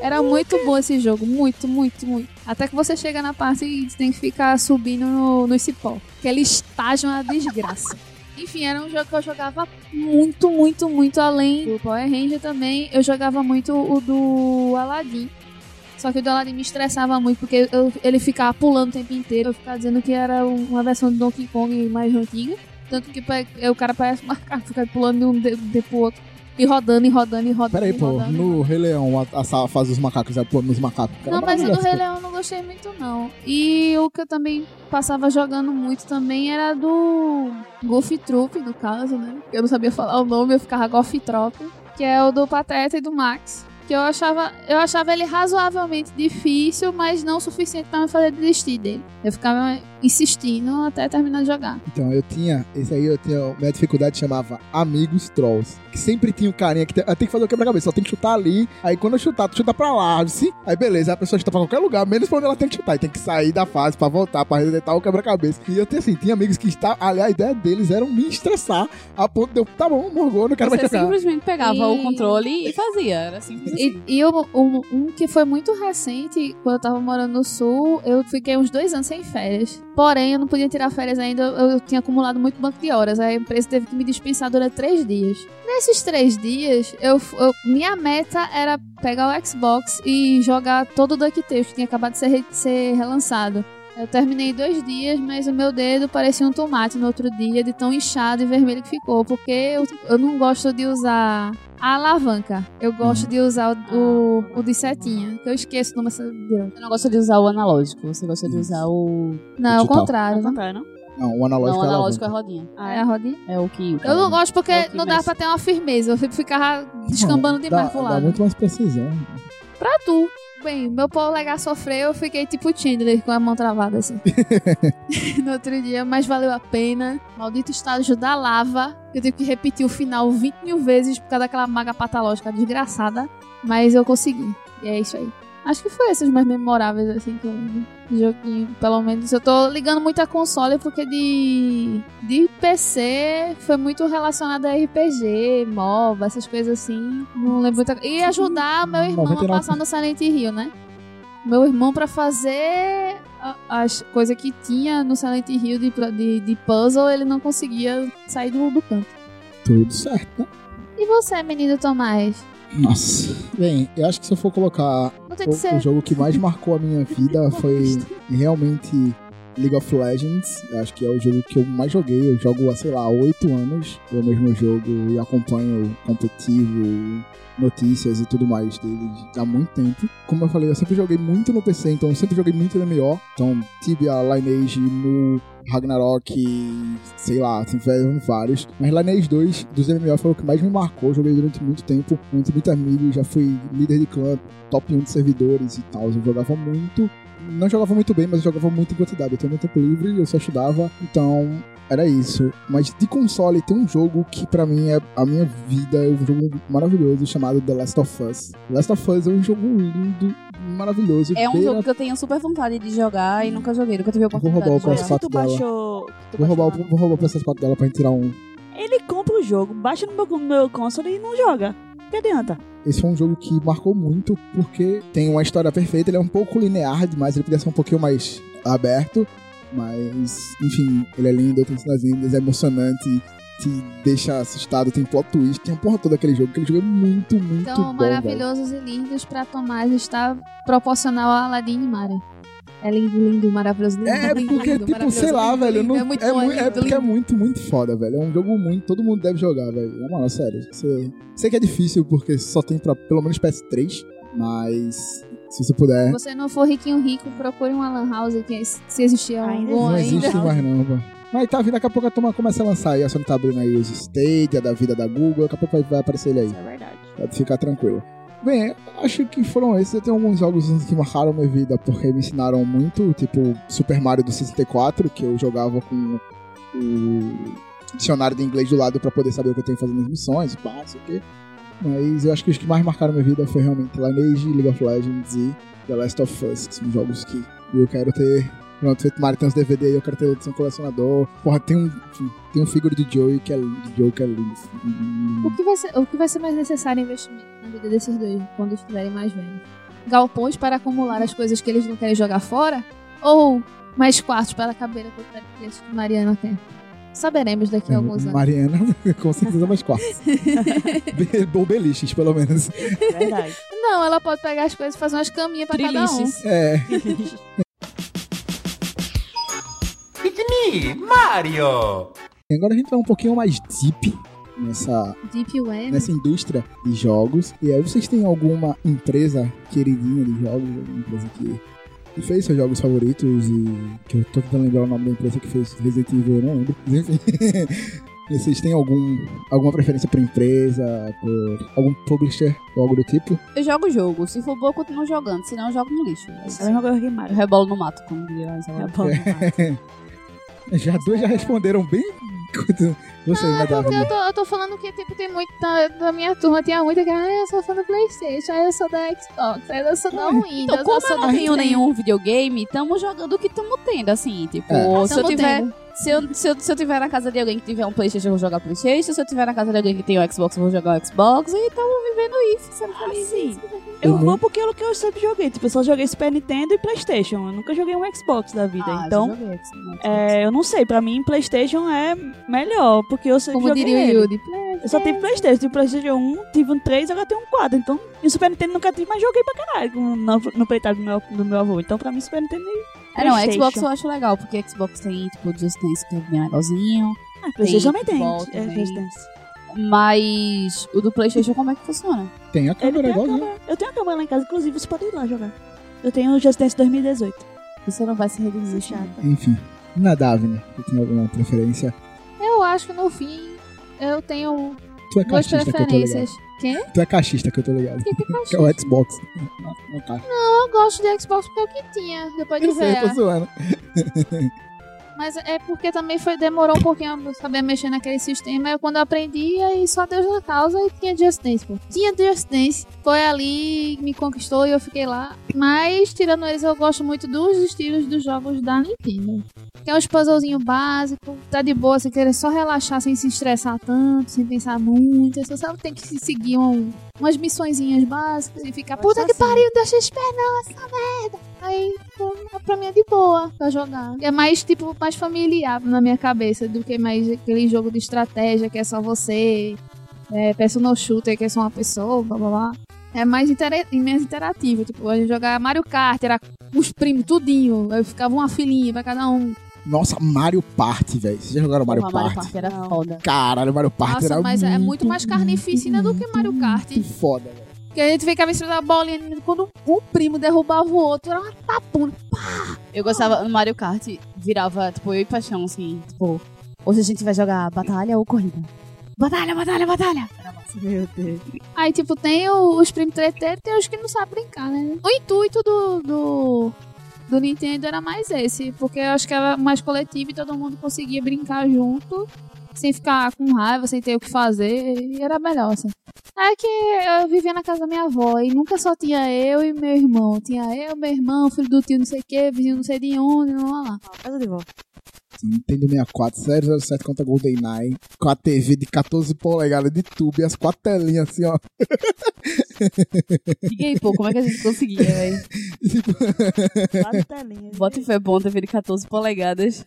[SPEAKER 3] era muito bom esse jogo. Muito, muito, muito. Até que você chega na parte e tem que ficar subindo no, no cipó. Aquele estágio é uma desgraça. Enfim, era um jogo que eu jogava muito, muito, muito além do Power Ranger também. Eu jogava muito o do Aladdin. Só que o do Aladdin me estressava muito, porque eu- ele ficava pulando o tempo inteiro. Eu ficava dizendo que era um- uma versão do Donkey Kong mais antiga. Tanto que o cara parece um macaco, fica pulando de um de, de pro outro. E rodando, e rodando, e rodando.
[SPEAKER 1] Peraí, pô,
[SPEAKER 3] rodando.
[SPEAKER 1] no Rei Leão, a, a fase dos macacos, é pô, nos macacos.
[SPEAKER 3] Não, mas o do. Rei Leão eu não gostei muito, não. E o que eu também passava jogando muito também era do Golf Troop, no caso, né? Eu não sabia falar o nome, eu ficava Golf Trop, que é o do Pateta e do Max. Que eu achava, eu achava ele razoavelmente difícil, mas não o suficiente pra me fazer desistir dele. Eu ficava insistindo até terminar de jogar.
[SPEAKER 1] Então, eu tinha, esse aí eu tinha, minha dificuldade chamava Amigos Trolls. Que sempre tinha um carinha que tem, tem que fazer o quebra-cabeça, só tem que chutar ali. Aí quando eu chutar, tu chuta pra lá, assim. Aí beleza, aí a pessoa chuta pra qualquer lugar, menos pra onde ela tem que chutar. E tem que sair da fase pra voltar, pra resetar o quebra-cabeça. E eu tinha assim, tinha amigos que estavam, ali a ideia deles era me estressar, a ponto de eu, tá bom, morgou, não quero mais
[SPEAKER 4] Você
[SPEAKER 1] jogar.
[SPEAKER 4] simplesmente pegava
[SPEAKER 3] E-
[SPEAKER 4] o controle e fazia. Era simples assim.
[SPEAKER 3] E, e um, um que foi muito recente, quando eu tava morando no sul, eu fiquei uns dois anos sem férias. Porém, eu não podia tirar férias ainda, eu, eu tinha acumulado muito banco de horas. Aí a empresa teve que me dispensar durante três dias. Nesses três dias, eu, eu- minha meta era pegar o Xbox e jogar todo o DuckTales, que tinha acabado de ser, ser relançado. Eu terminei dois dias, mas o meu dedo parecia um tomate no outro dia, de tão inchado e vermelho que ficou. Porque eu, eu não gosto de usar a alavanca. Eu gosto de usar o, o, o de setinha. Que eu esqueço o nome dessa.
[SPEAKER 4] Você não gosta de usar o analógico, você gosta de usar o.
[SPEAKER 3] Não, é o
[SPEAKER 1] Digital.
[SPEAKER 3] contrário.
[SPEAKER 2] Ao
[SPEAKER 3] Né?
[SPEAKER 2] contrário, não?
[SPEAKER 1] Não, o analógico
[SPEAKER 4] Não, o
[SPEAKER 1] é a
[SPEAKER 4] analógico é a rodinha.
[SPEAKER 3] Ah, é a rodinha?
[SPEAKER 4] É o que.
[SPEAKER 3] Eu não gosto porque
[SPEAKER 4] É o
[SPEAKER 3] não dá pra ter uma firmeza. Eu ficava descambando demais
[SPEAKER 1] dá,
[SPEAKER 3] pro
[SPEAKER 1] dá
[SPEAKER 3] lado.
[SPEAKER 1] muito mais precisão.
[SPEAKER 3] Pra tu. Bem, meu polegar sofreu, eu fiquei tipo Chandler com a mão travada assim. no outro dia, mas valeu a pena. Maldito estágio da lava. Eu tive que repetir o final 20 mil vezes por causa daquela maga patológica desgraçada. Mas eu consegui. E é isso aí. Acho que foi esses mais memoráveis, assim, que eu joguinho. Pelo menos eu tô ligando muito a console porque de, de PC foi muito relacionado a RPG, MOBA, essas coisas assim. Não lembro muita E ajudar meu irmão a
[SPEAKER 1] 99.
[SPEAKER 3] passar no Silent Hill, né? Meu irmão pra fazer a- as coisas que tinha no Silent Hill de, de, de puzzle, ele não conseguia sair do, do canto.
[SPEAKER 1] Tudo certo, né?
[SPEAKER 3] E você, menino Tomás?
[SPEAKER 1] Nossa. Bem, eu acho que se eu for colocar o, o jogo que mais marcou a minha vida foi realmente League of Legends. Acho que é o jogo que eu mais joguei. Eu jogo há, sei lá, oito anos o mesmo jogo e acompanho competitivo, notícias e tudo mais dele há muito tempo. Como eu falei, eu sempre joguei muito no PC, então eu sempre joguei muito MMO. Então, Tibia, Lineage, Mu, Ragnarok, sei lá, tiveram vários. Mas Lineage 2 dos MMO foi o que mais me marcou. Joguei durante muito tempo, muito, muito amigo. Já fui líder de clã, top 1 de servidores e tal. Eu jogava muito. Não jogava muito bem, mas eu jogava muito em quantidade. Eu tinha muito tempo livre, eu só estudava. Então, era isso. Mas de console tem um jogo que pra mim é a minha vida, é um jogo maravilhoso chamado The Last of Us. The Last of Us é um jogo lindo, maravilhoso.
[SPEAKER 4] É um
[SPEAKER 1] beira-
[SPEAKER 4] jogo que eu tenho super vontade de jogar e nunca joguei, nunca tive a
[SPEAKER 1] Vou
[SPEAKER 4] oportunidade
[SPEAKER 1] roubar o
[SPEAKER 4] de jogar.
[SPEAKER 1] PS4
[SPEAKER 2] Se tu
[SPEAKER 1] dela.
[SPEAKER 2] baixou.
[SPEAKER 1] Vou roubar, vou roubar o PS4 dela pra gente tirar um.
[SPEAKER 2] Ele compra o jogo, baixa no meu, no meu console e não joga. Que adianta?
[SPEAKER 1] Esse foi um jogo que marcou muito porque tem uma história perfeita. Ele é um pouco linear demais, ele podia ser um pouquinho mais aberto. Mas, enfim, ele é lindo, tem cenas lindas, é emocionante, te deixa assustado, tem plot twist, tem a porra toda aquele jogo. Aquele jogo é muito, muito
[SPEAKER 3] Então,
[SPEAKER 1] bom. velho.
[SPEAKER 3] maravilhosos e lindos pra Tomás está proporcional a Aladdin e Mara. É lindo, lindo, maravilhoso, lindo.
[SPEAKER 1] É,
[SPEAKER 3] lindo,
[SPEAKER 1] porque,
[SPEAKER 3] lindo,
[SPEAKER 1] tipo, sei lá,
[SPEAKER 3] lindo,
[SPEAKER 1] velho.
[SPEAKER 3] lindo.
[SPEAKER 1] não-
[SPEAKER 3] é muito
[SPEAKER 1] é,
[SPEAKER 3] bom, é
[SPEAKER 1] é
[SPEAKER 3] lindo,
[SPEAKER 1] porque é muito, muito foda, velho. É um jogo muito. Todo mundo deve jogar, velho. Na moral, sério. Você, sei que é difícil porque só tem pra pelo menos PS3, mas se você puder.
[SPEAKER 3] Se você não for riquinho rico, procure uma lan house que se existir
[SPEAKER 2] Ainda
[SPEAKER 3] algum
[SPEAKER 1] Não
[SPEAKER 3] ainda.
[SPEAKER 1] existe mais não, pô. Mas tá vindo, daqui a pouco a turma começa a lançar aí. A Sony tá abrindo aí os Stadia da vida da Google. Daqui a pouco vai, vai aparecer ele aí.
[SPEAKER 2] Isso é verdade.
[SPEAKER 1] Pode ficar tranquilo. Bem, acho que foram esses. Eu tenho alguns jogos que marcaram minha vida porque me ensinaram muito, tipo Super Mario do 64, que eu jogava com o dicionário de inglês do lado pra poder saber o que eu tenho que fazer nas missões, pá, sei o quê. Mas eu acho que os que mais marcaram minha vida foi realmente Lineage, League of Legends e The Last of Us, que são jogos que eu quero ter. Pronto, feito Mario tem uns DVD aí, eu quero ter edição colecionador. Porra, tem um, tem um figure de Joey que é lindo, de Joey que é lindo.
[SPEAKER 3] O que, vai ser, o que vai ser mais necessário investimento na vida desses dois quando estiverem mais velhos? Galpões para acumular as coisas que eles não querem jogar fora? Ou mais quartos para a crianças que Mariana quer? Saberemos daqui a alguns anos.
[SPEAKER 1] Mariana, com certeza mais quartos. Ou beliches, pelo menos.
[SPEAKER 2] Verdade.
[SPEAKER 3] Não, ela pode pegar as coisas e fazer umas caminhas para cada um.
[SPEAKER 1] É.
[SPEAKER 5] Mario!
[SPEAKER 1] E agora a gente vai um pouquinho mais deep nessa,
[SPEAKER 3] Deep Web.
[SPEAKER 1] nessa indústria de jogos. E aí, vocês têm alguma empresa queridinha de jogos? Alguma empresa que, que fez seus jogos favoritos e que eu tô tentando lembrar o nome da empresa que fez Resident Evil, eu não lembro. Enfim. Vocês têm algum, alguma preferência por empresa, por algum publisher ou algo do tipo?
[SPEAKER 4] Eu jogo o jogo. Se for bom, eu continuo jogando. Se não, eu jogo no lixo.
[SPEAKER 2] A mesma coisa que
[SPEAKER 4] Eu
[SPEAKER 2] Mario.
[SPEAKER 4] rebolo no mato, como diria a
[SPEAKER 2] É
[SPEAKER 4] Isabela.
[SPEAKER 1] Já dois já responderam bem. Você,
[SPEAKER 3] Ah,
[SPEAKER 1] né,
[SPEAKER 3] porque eu tô, eu tô falando que, tipo, tem muito da, da minha turma, tinha muita que, ah, eu sou fã do Playstation, aí eu sou da Xbox, aí eu sou da Windows,
[SPEAKER 4] Então, como
[SPEAKER 3] eu
[SPEAKER 4] eu não tenho nenhum videogame, tamo jogando o que tamo tendo, assim. Tipo,
[SPEAKER 1] É.
[SPEAKER 4] se eu
[SPEAKER 3] Tamo
[SPEAKER 4] tiver.
[SPEAKER 3] tendo.
[SPEAKER 4] Se eu, se, eu, se eu tiver na casa de alguém que tiver um Playstation, eu vou jogar Playstation. Se eu tiver na casa de alguém que tem um Xbox, eu vou jogar o Xbox. E tamo vivendo isso, sendo
[SPEAKER 2] Ah,
[SPEAKER 4] feliz.
[SPEAKER 2] sim.
[SPEAKER 1] Eu
[SPEAKER 2] Eu
[SPEAKER 1] não-
[SPEAKER 2] vou porque é o que eu sempre joguei. Tipo, eu só joguei Super Nintendo e Playstation. Eu nunca joguei um Xbox da vida.
[SPEAKER 4] Ah,
[SPEAKER 2] então,
[SPEAKER 4] já joguei Xbox.
[SPEAKER 2] é, eu não sei. Pra mim, Playstation é melhor. Porque eu sempre
[SPEAKER 3] Como
[SPEAKER 2] joguei
[SPEAKER 3] diria o
[SPEAKER 2] ele.
[SPEAKER 3] Yudi.
[SPEAKER 2] Eu só tive Playstation. Tive Playstation 1, tive um 3, agora tenho um 4. Então, e o Super Nintendo nunca tive, mas joguei pra caralho no, no, no do meu, do meu avô. Então, pra mim, Super Nintendo e
[SPEAKER 4] É, não. Xbox eu acho legal, porque Xbox tem, tipo, Just Dance que é bem legalzinho.
[SPEAKER 2] Ah, Playstation
[SPEAKER 4] Tem
[SPEAKER 2] também tem. É,
[SPEAKER 4] também.
[SPEAKER 2] Just Dance.
[SPEAKER 4] Mas o do Playstation, como é que funciona?
[SPEAKER 1] Tem a câmera
[SPEAKER 2] tem a
[SPEAKER 1] igualzinho.
[SPEAKER 2] câmera. Eu tenho a câmera lá em casa, inclusive você pode ir lá jogar. Eu tenho o Just Dance 2018.
[SPEAKER 4] Você não vai se reduzir, chato.
[SPEAKER 1] Enfim. Na Davine, você tem alguma preferência?
[SPEAKER 3] Eu acho que no fim eu tenho
[SPEAKER 1] Tu é
[SPEAKER 3] duas
[SPEAKER 1] cachista que eu tô ligado.
[SPEAKER 3] preferências. Quê?
[SPEAKER 1] Tu é cachista que eu tô ligado.
[SPEAKER 3] Que que é
[SPEAKER 1] é o Xbox. Não.
[SPEAKER 3] Eu gosto de Xbox porque é tinha depois de
[SPEAKER 1] Eu sei, eu tô zoando.
[SPEAKER 3] Mas é porque também foi, demorou um pouquinho pra eu saber mexer naquele sistema. Aí quando eu aprendi, aí só Deus na causa e tinha Just Dance, pô. Tinha Just Dance. Foi ali, me conquistou e eu fiquei lá. Mas, tirando eles, eu gosto muito dos estilos dos jogos da Nintendo. Que é uns puzzlezinho básico, tá de boa, você querer só relaxar sem se estressar tanto, sem pensar muito. Você só tem que seguir um, umas missõezinhas básicas e ficar, puta que
[SPEAKER 2] assim.
[SPEAKER 3] pariu, deixa eu esperar não, essa merda. Aí, pô, pra mim é de boa pra jogar. É mais, tipo, mais familiar na minha cabeça do que mais aquele jogo de estratégia que é só você, é, personal shooter que é só uma pessoa, blá blá blá. É mais, intera mais interativo. Tipo, a gente jogava Mario Kart, era os primos, tudinho. Aí ficava uma filinha pra cada um.
[SPEAKER 1] Nossa, Mario Party, velho. Vocês já jogaram Mario
[SPEAKER 4] Porra, Mario
[SPEAKER 1] Party?
[SPEAKER 4] Party era foda.
[SPEAKER 1] Caralho, Mario Party
[SPEAKER 3] Nossa,
[SPEAKER 1] era
[SPEAKER 3] mas
[SPEAKER 1] muito,
[SPEAKER 3] é muito mais carnificina do que Mario Kart.
[SPEAKER 1] Muito foda, velho.
[SPEAKER 3] Porque a gente ficava em cima da bolinha. Quando um primo derrubava o outro, era uma papuna.
[SPEAKER 4] Eu gostava, no Mario Kart, virava, tipo, eu e Paixão, assim, tipo, hoje a gente vai jogar batalha ou corrida? Batalha, batalha, batalha! Era massa.
[SPEAKER 2] Meu Deus.
[SPEAKER 3] Aí, tipo, tem os primos treteiros e tem os que não sabem brincar, né? O intuito do, do, do Nintendo era mais esse, porque eu acho que era mais coletivo e todo mundo conseguia brincar junto, sem ficar com raiva, sem ter o que fazer, e era melhor, assim. É que eu vivia na casa da minha avó e nunca só tinha eu e meu irmão. Tinha eu, meu irmão, filho do tio não sei o que, vizinho não sei de onde, lá, lá, lá.
[SPEAKER 2] Casa de vó.
[SPEAKER 1] Nintendo 64, 007 contra GoldenEye, com a TV de 14 polegadas de tubo e as quatro telinhas assim, ó.
[SPEAKER 4] E aí, pô, como é que a gente conseguia, velho?
[SPEAKER 2] Quatro telinhas.
[SPEAKER 4] Bota e foi bom, TV de 14 polegadas.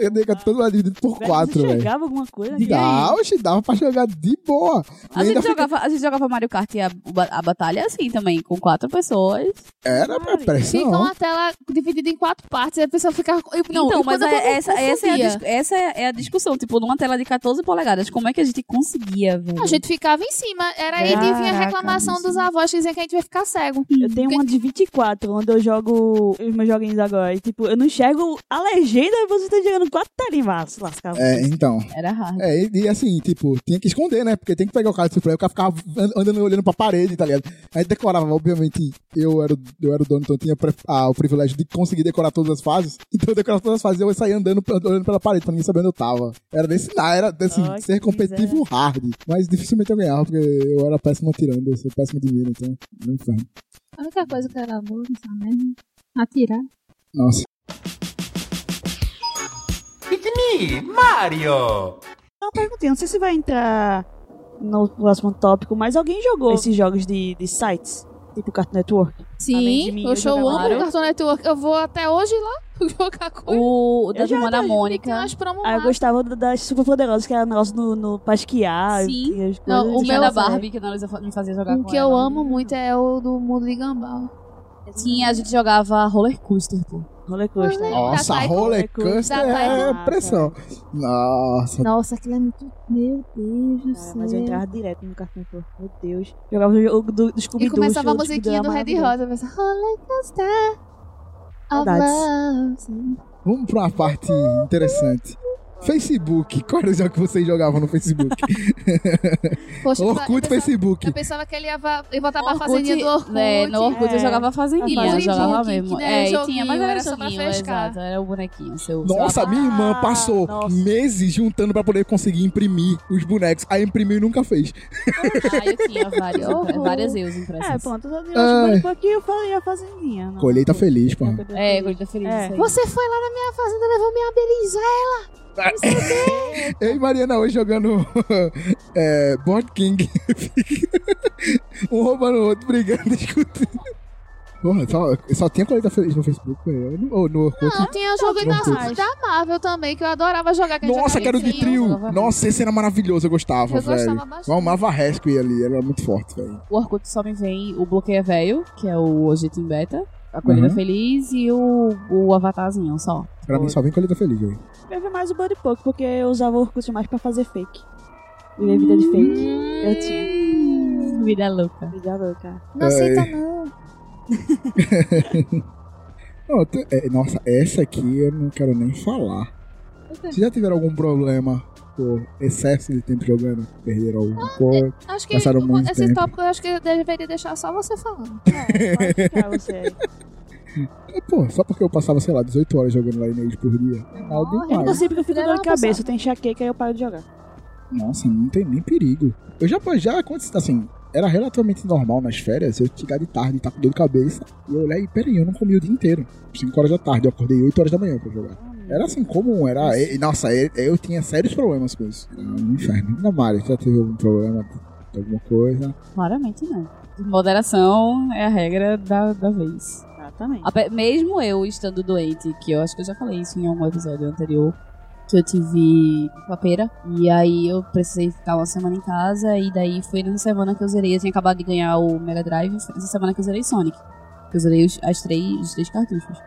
[SPEAKER 1] Eu dei todo dividido por
[SPEAKER 2] Velho,
[SPEAKER 1] quatro,
[SPEAKER 2] você
[SPEAKER 1] velho.
[SPEAKER 2] chegava alguma coisa?
[SPEAKER 1] Dá, oxe, dava pra jogar de boa.
[SPEAKER 4] A
[SPEAKER 1] E
[SPEAKER 4] gente,
[SPEAKER 1] ainda fica-
[SPEAKER 4] jogava, a gente jogava Mario Kart e a, a batalha assim também, com quatro pessoas.
[SPEAKER 1] Era pra pressão.
[SPEAKER 3] Fica uma tela dividida em quatro partes, aí a pessoa fica. Não,
[SPEAKER 4] então,
[SPEAKER 3] e
[SPEAKER 4] mas é- essa, essa, é a, essa é a discussão. Tipo, numa tela de 14 polegadas, como é que a gente conseguia, velho?
[SPEAKER 3] A gente ficava em cima. Era aí que vinha a reclamação dos avós que diziam que a gente vai ficar cego.
[SPEAKER 2] Eu tenho uma de 24, onde eu jogo os meus joguinhos agora. E, tipo, eu não enxergo a legenda e você tá jogando quatro telinhas. Lascar.
[SPEAKER 1] É, então.
[SPEAKER 4] Era hard.
[SPEAKER 1] É, e, e assim, tipo, tinha que esconder, né? Porque tem que pegar o cara de surpresa, o cara ficava and- andando olhando pra parede, tá ligado? Aí decorava, obviamente, eu era, o- eu era o dono, então eu tinha ah, o privilégio de conseguir decorar todas as fases. Então eu decorava todas as fases e eu saía andando, olhando pela parede, pra ninguém saber onde eu tava. Era desse, ah, era assim,
[SPEAKER 2] Ai,
[SPEAKER 1] ser competitivo hard. Mas dificilmente eu ganhava, porque eu era péssimo atirando, eu sou péssimo de mira, então, não inferno.
[SPEAKER 3] A única coisa que era boa nessa merda. Atirar.
[SPEAKER 1] Nossa.
[SPEAKER 5] It's me, Mario!
[SPEAKER 2] Uma perguntinha, não sei se vai entrar no próximo tópico, mas alguém jogou esses jogos de, de sites? Tipo Cartoon Network?
[SPEAKER 3] Sim,
[SPEAKER 2] mim,
[SPEAKER 3] eu,
[SPEAKER 2] eu
[SPEAKER 3] show amo o. Cartoon Network. Eu vou até hoje lá jogar com.
[SPEAKER 4] O da turma da Mônica.
[SPEAKER 2] Ah, eu gostava das super poderosas, que era negócio no, no pra esquiar.
[SPEAKER 4] Sim.
[SPEAKER 3] Não,
[SPEAKER 2] coisas.
[SPEAKER 3] o meu-
[SPEAKER 4] da Barbie, que Luísa me fazia jogar
[SPEAKER 3] Um
[SPEAKER 4] com
[SPEAKER 3] que
[SPEAKER 4] ela.
[SPEAKER 3] eu amo muito é o do mundo de Gambal.
[SPEAKER 4] Tinha, a gente jogava roller coaster, pô.
[SPEAKER 2] Roller coaster.
[SPEAKER 1] Nossa,
[SPEAKER 3] Taiko.
[SPEAKER 1] roller coaster
[SPEAKER 3] Da
[SPEAKER 1] é pressão. Nossa,
[SPEAKER 3] Nossa, aquilo é muito. Meu Deus do céu.
[SPEAKER 2] mas eu entrava direto no Network. Meu Deus. Jogava o jogo do.
[SPEAKER 3] E começava a musiquinha do Red Rosa. Pensa, Roller Coaster. of
[SPEAKER 2] Saudades.
[SPEAKER 3] love.
[SPEAKER 1] vamos pra uma parte interessante. Facebook, qual era o jogo que vocês jogavam no Facebook?
[SPEAKER 3] Poxa, eu
[SPEAKER 1] Orkut,
[SPEAKER 3] pensava-
[SPEAKER 1] Facebook.
[SPEAKER 3] Eu pensava que ele ia, ia voltar pra
[SPEAKER 4] Orkut,
[SPEAKER 3] fazendinha do Orkut.
[SPEAKER 4] É, no Orkut eu
[SPEAKER 2] É.
[SPEAKER 4] jogava
[SPEAKER 2] A
[SPEAKER 4] fazendinha, eu jogava
[SPEAKER 3] que-
[SPEAKER 4] mesmo.
[SPEAKER 3] nem
[SPEAKER 4] é, e tinha, mas era
[SPEAKER 3] era só pra
[SPEAKER 4] joguinho, exato, era o bonequinho. Seu, seu
[SPEAKER 1] Nossa,
[SPEAKER 4] avatar.
[SPEAKER 1] minha irmã
[SPEAKER 2] Ah,
[SPEAKER 1] passou
[SPEAKER 2] nossa.
[SPEAKER 1] meses juntando pra poder conseguir imprimir os bonecos. Aí imprimiu e nunca fez.
[SPEAKER 4] Ah, eu tinha vários, várias eus
[SPEAKER 2] É,
[SPEAKER 4] impressas.
[SPEAKER 2] pronto. Eu
[SPEAKER 1] Ai.
[SPEAKER 2] um pouquinho eu fazia a fazendinha. não.
[SPEAKER 1] Colheita feliz, pô.
[SPEAKER 4] É, Colheita Feliz,
[SPEAKER 2] É.
[SPEAKER 3] Você foi lá na minha fazenda e levou minha berinjela.
[SPEAKER 1] Eu e Mariana hoje jogando é, Board King. um roubando o outro, brigando, discutindo. Porra, só, só tinha colheita feliz no Facebook, velho. No- Ou no Orkut.
[SPEAKER 3] Não, tinha jogo da, da Marvel também, que eu adorava jogar. que
[SPEAKER 1] Nossa, que era o de trio. Nossa, esse era maravilhoso, eu gostava,
[SPEAKER 3] Eu
[SPEAKER 1] velho.
[SPEAKER 3] gostava bastante.
[SPEAKER 1] Eu amava a Rescue ali, era muito forte, velho.
[SPEAKER 4] O Orkut só me vem o Bloqueia Velho, que é o Ojito em Beta, a Colheita
[SPEAKER 1] Uhum.
[SPEAKER 4] Feliz e o, o Avatarzinho só.
[SPEAKER 1] Pra mim só vem colheita feliz, velho.
[SPEAKER 2] Eu vi mais o Buddy Poke, porque eu usava o Orkut mais pra fazer fake. Viver vida de fake. Eu tinha.
[SPEAKER 4] Vida louca.
[SPEAKER 2] Vida louca.
[SPEAKER 3] Não aceita, não.
[SPEAKER 1] Não, te- é, nossa, essa aqui eu não quero nem falar. Vocês já tiveram algum problema por excesso de tempo jogando? Perderam alguma coisa?
[SPEAKER 3] Acho que
[SPEAKER 1] Passaram muito
[SPEAKER 3] esse
[SPEAKER 1] tempo.
[SPEAKER 3] tópico eu acho que eu deveria deixar só você falando.
[SPEAKER 2] É, pode ficar você aí.
[SPEAKER 1] É, pô, só porque eu passava, sei lá, 18 horas jogando Lineage por dia. É nada
[SPEAKER 3] Morre.
[SPEAKER 2] Eu não
[SPEAKER 1] demais.
[SPEAKER 2] consigo porque eu fico dor de cabeça, eu tenho enxaqueca e eu paro de jogar.
[SPEAKER 1] Nossa, não tem nem perigo. Eu já, já aconteceu, assim, era relativamente normal nas férias eu chegar de tarde e tá com dor de cabeça e eu olhar e, peraí, eu não comi o dia inteiro. 5 horas da tarde, eu acordei 8 horas da manhã pra jogar. Era assim comum, era. e- nossa, eu, eu tinha sérios problemas com isso. Era um inferno. Na Mari, já teve algum problema, alguma coisa?
[SPEAKER 4] Claramente não. Moderação é a regra da, da vez.
[SPEAKER 2] Exatamente.
[SPEAKER 4] Mesmo eu estando doente, que eu acho que eu já falei isso em algum episódio anterior, que eu tive papeira, e aí eu precisei ficar uma semana em casa, e daí foi nessa semana que eu zerei. Eu tinha acabado de ganhar o Mega Drive, foi nessa semana que eu zerei Sonic. Que eu zerei os, as três, os três cartuchos.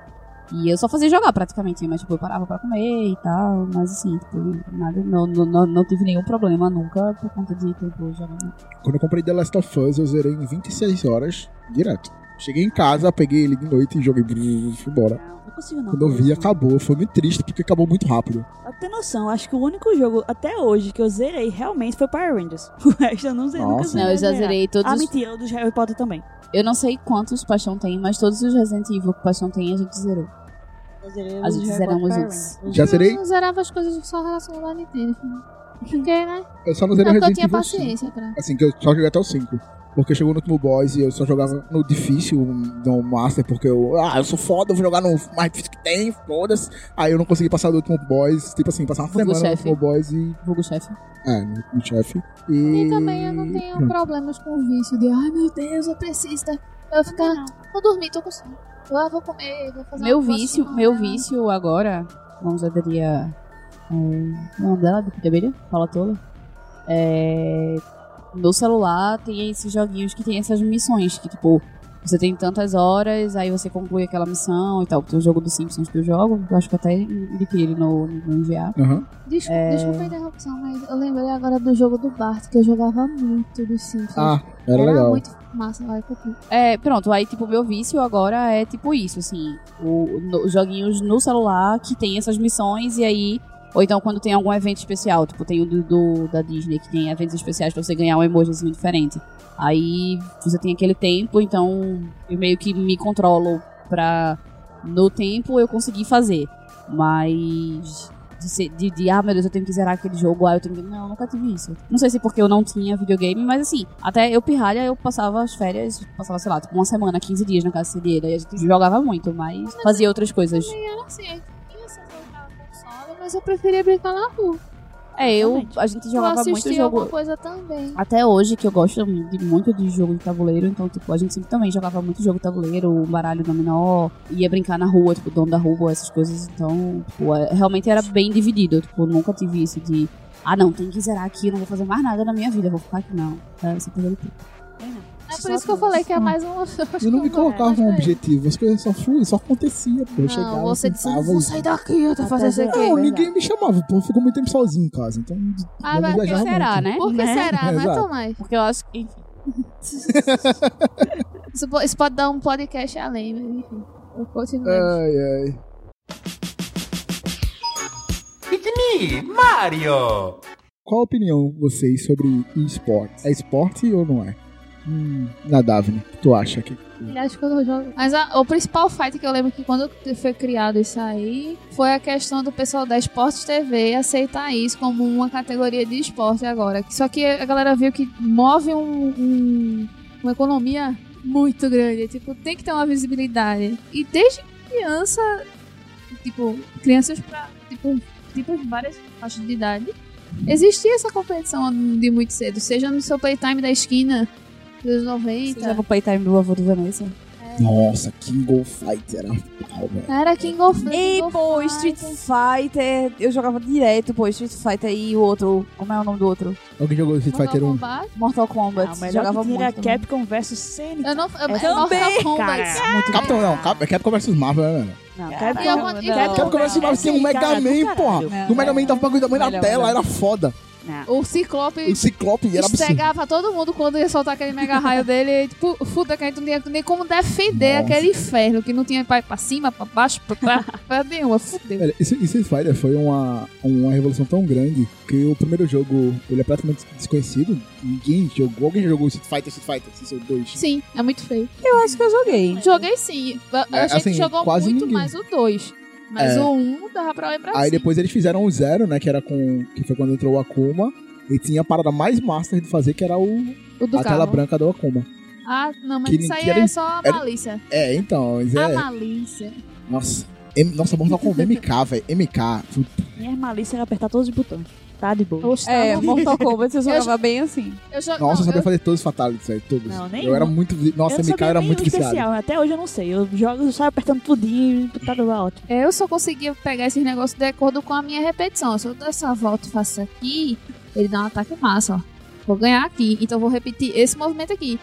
[SPEAKER 4] E eu só fazia jogar praticamente, mas tipo, eu parava pra comer e tal, mas assim, tipo, nada, não, não, não, não tive nenhum problema nunca por conta de tempo jogando.
[SPEAKER 1] Quando eu comprei The Last of Us, eu zerei em 26 horas direto. Cheguei em casa, peguei ele de noite e joguei, brrr, fui embora.
[SPEAKER 2] Não, não consigo não.
[SPEAKER 1] Quando eu vi, acabou. Foi muito triste porque acabou muito rápido.
[SPEAKER 2] Pra ter noção, acho que o único jogo até hoje que eu zerei realmente foi Power Rangers. O resto eu não zerei, nunca
[SPEAKER 1] Nossa.
[SPEAKER 2] zerei.
[SPEAKER 4] Não, eu já
[SPEAKER 2] zerar.
[SPEAKER 4] zerei todos
[SPEAKER 2] Ah,
[SPEAKER 4] os
[SPEAKER 2] mentira, o dos Harry Potter também.
[SPEAKER 4] Eu não sei quantos Paixão tem, mas todos os Resident Evil que o Paixão tem a gente zerou.
[SPEAKER 2] Eu zerei
[SPEAKER 4] A
[SPEAKER 2] os
[SPEAKER 4] gente zeramos.
[SPEAKER 2] Rangers.
[SPEAKER 1] Já zerei?
[SPEAKER 3] Eu zerava as coisas só relacionadas à Nintendo. Porque, né?
[SPEAKER 1] Eu só não zerei
[SPEAKER 3] Não, porque eu
[SPEAKER 1] Resident
[SPEAKER 3] tinha
[SPEAKER 1] Evil 5.
[SPEAKER 3] paciência pra.
[SPEAKER 1] Assim, que eu só joguei até o 5. Porque chegou no último boss e eu só jogava no difícil, no Master, porque eu. Ah, eu sou foda, eu vou jogar no mais difícil que tem, foda-se. Aí eu não consegui passar do último boss, tipo assim, passar uma
[SPEAKER 4] Vulgo
[SPEAKER 1] semana no
[SPEAKER 4] chefe.
[SPEAKER 1] último boss e.
[SPEAKER 4] Vulgo chefe.
[SPEAKER 1] É, no último chefe. E.
[SPEAKER 3] E também eu não tenho
[SPEAKER 1] Pronto.
[SPEAKER 3] problemas com o vício de ai meu Deus, eu preciso. da-" Eu ficar. Vou dormir, tô com sono. Eu ah, vou comer, vou fazer
[SPEAKER 4] Meu vício, meu vício agora, vamos aderir a. é, O nome dela, de Deberia? Fala tola. É. No celular tem esses joguinhos que tem essas missões, que tipo, você tem tantas horas, aí você conclui aquela missão e tal. Tem o jogo dos Simpsons que eu jogo, eu acho que eu até indiquei ele no, no enviar.
[SPEAKER 1] Aham.
[SPEAKER 3] Desculpa,
[SPEAKER 4] É.
[SPEAKER 3] desculpa a interrupção, mas eu lembrei agora do jogo do Bart, que eu jogava muito dos Simpsons.
[SPEAKER 1] Ah, era, legal.
[SPEAKER 3] muito massa lá fui.
[SPEAKER 4] É, pronto, aí tipo, meu vício agora é tipo isso, assim, o, no- os joguinhos no celular que tem essas missões e aí, ou então quando tem algum evento especial, tipo, tem o do, do- da Disney que tem eventos especiais pra você ganhar um emojizinho diferente. Aí você tem aquele tempo, então eu meio que me controlo pra no tempo eu conseguir fazer. Mas de, ser, de, de, ah, meu Deus, eu tenho que zerar aquele jogo, ah, eu tenho que. Não, eu nunca tive isso. Não sei se porque eu não tinha videogame, mas assim, até eu pirralha, eu passava as férias, passava, sei lá, tipo, uma semana, 15 dias na casa dele, daí a gente jogava muito, mas fazia outras coisas.
[SPEAKER 3] Assim, eu essa jogar mas eu preferia brincar na rua.
[SPEAKER 4] É, eu, a gente
[SPEAKER 3] Eu
[SPEAKER 4] jogava muito
[SPEAKER 3] assistia
[SPEAKER 4] jogo.
[SPEAKER 3] alguma coisa também.
[SPEAKER 4] Até hoje, que eu gosto de, muito de jogo de tabuleiro, então, tipo, a gente sempre também jogava muito jogo de tabuleiro, baralho dominó, ia brincar na rua, tipo, dono da rua, essas coisas. Então, tipo, é- realmente era bem dividido. Tipo, nunca tive isso de, ah, não, tem que zerar aqui, eu não vou fazer mais nada na minha vida, eu vou ficar aqui, não. É, você perdeu tempo.
[SPEAKER 3] É por isso que eu falei que é mais um.
[SPEAKER 1] Eu não me colocava um
[SPEAKER 3] objetivo.
[SPEAKER 1] as coisas só fluíam, só acontecia, pô. Eu chegava,
[SPEAKER 3] Não, você disse, não vou sair daqui, eu tô fazendo isso aqui.
[SPEAKER 1] Não, ninguém me chamava, pô. Ficou muito tempo sozinho em casa, então.
[SPEAKER 3] Ah,
[SPEAKER 1] eu
[SPEAKER 3] mas por que
[SPEAKER 1] viajava
[SPEAKER 4] será,
[SPEAKER 1] muito.
[SPEAKER 4] né?
[SPEAKER 3] Por que
[SPEAKER 2] Né?
[SPEAKER 3] será, né. Tomás?
[SPEAKER 4] Porque eu acho que, enfim.
[SPEAKER 3] Isso, po- isso pode dar um podcast além, mas enfim. Eu continuo.
[SPEAKER 1] Ai, ai.
[SPEAKER 5] It's me, Mario!
[SPEAKER 1] Qual a opinião de vocês sobre esportes? É esporte ou não é? Hum, na que tu acha que.
[SPEAKER 3] Acha que eu jogo. Mas a- o principal fight que eu lembro que quando foi criado isso aí foi a questão do pessoal da Esportes TV aceitar isso como uma categoria de esporte agora. Só que a galera viu que move um- um- uma economia muito grande. Tipo, tem que ter uma visibilidade. E desde criança, tipo, crianças pra, tipo, tipo várias faixas de idade, existia essa competição de muito cedo. Seja no seu playtime da esquina dos 90.
[SPEAKER 4] Você já o playtime do avô do Vanessa?
[SPEAKER 1] Nossa, King of Fight era pau, velho.
[SPEAKER 3] Era King of
[SPEAKER 4] E,
[SPEAKER 3] King of
[SPEAKER 4] pô. Street Fighter, eu jogava direto, pô, Street Fighter e o outro, como é o nome do outro?
[SPEAKER 1] Alguém jogou Street
[SPEAKER 3] Mortal
[SPEAKER 1] Fighter 1?
[SPEAKER 3] Kombat.
[SPEAKER 4] Mortal Kombat,
[SPEAKER 2] Ah, o melhor
[SPEAKER 4] jogava muito.
[SPEAKER 2] era. Capcom versus CNK.
[SPEAKER 3] Eu não. Eu,
[SPEAKER 2] É
[SPEAKER 3] é
[SPEAKER 2] também,
[SPEAKER 3] Mortal Kombat.
[SPEAKER 2] cara.
[SPEAKER 4] Muito
[SPEAKER 1] Capcom não, Cap, é Capcom vs Marvel, né?
[SPEAKER 2] Não, Capcom,
[SPEAKER 3] não, não.
[SPEAKER 1] Capcom vs Marvel tinha um Mega Man, porra.
[SPEAKER 4] Não,
[SPEAKER 1] No Mega Man tava o bagulho da mãe na tela, era foda.
[SPEAKER 2] Não.
[SPEAKER 3] O Ciclope
[SPEAKER 1] O Ciclope era absurdo.
[SPEAKER 3] cegava todo mundo quando ia soltar aquele mega raio dele. E, tipo, fuda que a gente não tinha nem como defender
[SPEAKER 1] Nossa.
[SPEAKER 3] aquele inferno, que não tinha pra, pra cima, pra baixo, pra trás, pra nenhuma. Fudeu.
[SPEAKER 1] Velho, esse, esse foi uma, uma revolução tão grande que o primeiro jogo ele é praticamente desconhecido. Ninguém jogou. Alguém jogou Street Fighter, Street Fighter, Street Fighter 2.
[SPEAKER 3] Sim, é muito feio.
[SPEAKER 4] Eu acho que eu joguei.
[SPEAKER 3] Joguei sim. A, a
[SPEAKER 1] É,
[SPEAKER 3] gente
[SPEAKER 1] assim,
[SPEAKER 3] jogou
[SPEAKER 1] quase
[SPEAKER 3] muito
[SPEAKER 1] ninguém.
[SPEAKER 3] mais o 2. Mas
[SPEAKER 1] É.
[SPEAKER 3] o 1 dava pra lembrar
[SPEAKER 1] Aí
[SPEAKER 3] sim.
[SPEAKER 1] depois eles fizeram o Zero, né? Que era com. Que foi quando entrou o Akuma. E tinha a parada mais master de fazer, que era o,
[SPEAKER 3] O do
[SPEAKER 1] a tela branca do Akuma.
[SPEAKER 3] Ah, não, mas
[SPEAKER 1] Que-
[SPEAKER 3] isso aí
[SPEAKER 1] era-
[SPEAKER 3] é só a
[SPEAKER 1] era-
[SPEAKER 3] malícia.
[SPEAKER 1] É, então. Mas
[SPEAKER 3] A
[SPEAKER 1] é.
[SPEAKER 3] malícia.
[SPEAKER 1] Nossa. M, nossa, com o MK, velho. MK.
[SPEAKER 2] Minha malícia era apertar todos os botões. Tá de boa.
[SPEAKER 4] É,
[SPEAKER 3] bom.
[SPEAKER 4] Mortal Kombat eu
[SPEAKER 3] Eu
[SPEAKER 4] jogava bem assim.
[SPEAKER 3] Eu jo-
[SPEAKER 1] Nossa,
[SPEAKER 3] não,
[SPEAKER 1] eu sabia
[SPEAKER 3] eu-
[SPEAKER 1] fazer todos os fatalities, velho. Todos.
[SPEAKER 2] Não,
[SPEAKER 1] eu
[SPEAKER 2] nenhum.
[SPEAKER 1] era muito. Nossa,
[SPEAKER 2] eu
[SPEAKER 1] MK era muito viciado.
[SPEAKER 2] especial. Até hoje eu não sei. Eu jogo, eu saio apertando tudinho e tá tudo ótimo.
[SPEAKER 3] Eu só conseguia pegar esses negócios de acordo com a minha repetição. Se eu der essa volta e faço aqui, ele dá um ataque massa, ó. Vou ganhar aqui, então eu vou repetir esse movimento aqui.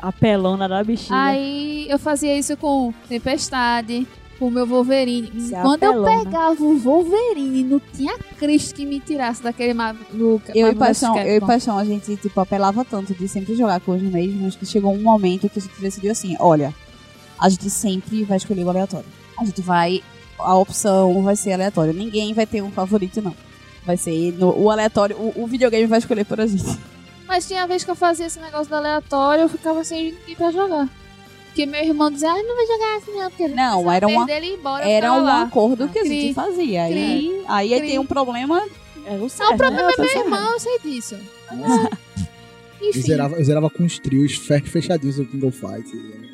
[SPEAKER 2] A pelona da bichinha.
[SPEAKER 3] Aí eu fazia isso com Tempestade, o meu Wolverine.
[SPEAKER 2] Isso é
[SPEAKER 3] Quando eu
[SPEAKER 2] apelona.
[SPEAKER 3] pegava o Wolverine, não tinha Cristo que me tirasse daquele maluco.
[SPEAKER 4] Eu e Paixão, eu e Paixão, a gente, tipo, apelava tanto de sempre jogar com os mesmos que chegou um momento que a gente decidiu assim, olha, a gente sempre vai escolher o aleatório. A gente vai, a opção vai ser aleatória. Ninguém vai ter um favorito, não. Vai ser no- o aleatório, o, o videogame vai escolher por a gente.
[SPEAKER 3] Mas tinha vez que eu fazia esse negócio do aleatório, eu ficava sem ninguém pra jogar. Porque meu irmão dizia, ai, não vai jogar assim não, porque ele
[SPEAKER 4] Não, era uma-
[SPEAKER 3] ele embora, eu
[SPEAKER 4] Era um
[SPEAKER 3] lá.
[SPEAKER 4] acordo que a
[SPEAKER 3] Cri,
[SPEAKER 4] gente fazia. Aí, aí,
[SPEAKER 3] Cri.
[SPEAKER 4] tem um problema.
[SPEAKER 2] É o
[SPEAKER 3] Não,
[SPEAKER 2] certo,
[SPEAKER 3] o problema
[SPEAKER 2] né?
[SPEAKER 3] é meu irmão, eu sei disso.
[SPEAKER 1] Eu
[SPEAKER 3] Enfim.
[SPEAKER 1] zerava, eu zerava com os trios fe- fechadinhos do King of Fight.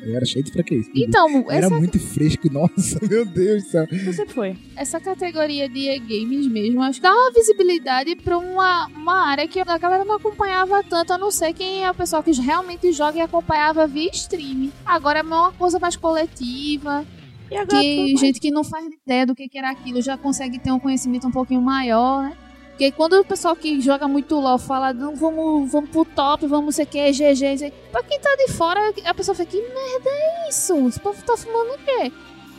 [SPEAKER 1] Eu era cheio de fraqueza.
[SPEAKER 3] Então,
[SPEAKER 1] Era
[SPEAKER 3] essa,
[SPEAKER 1] muito fresco, nossa, meu Deus do céu.
[SPEAKER 2] Você foi.
[SPEAKER 3] essa categoria de e-games mesmo, acho que dá uma visibilidade pra uma, uma área que a galera não acompanhava tanto, a não ser quem é o pessoal que realmente joga e acompanhava via stream. Agora é uma coisa mais coletiva,
[SPEAKER 2] E agora
[SPEAKER 3] que gente que não faz ideia do que que era aquilo já consegue ter um conhecimento um pouquinho maior, né? Porque quando o pessoal que joga muito LOL fala, não, vamos, vamos pro top, vamos sei o que, GG, sei. pra quem tá de fora, a pessoa fica, que merda é isso? Esse povo tá fumando o quê?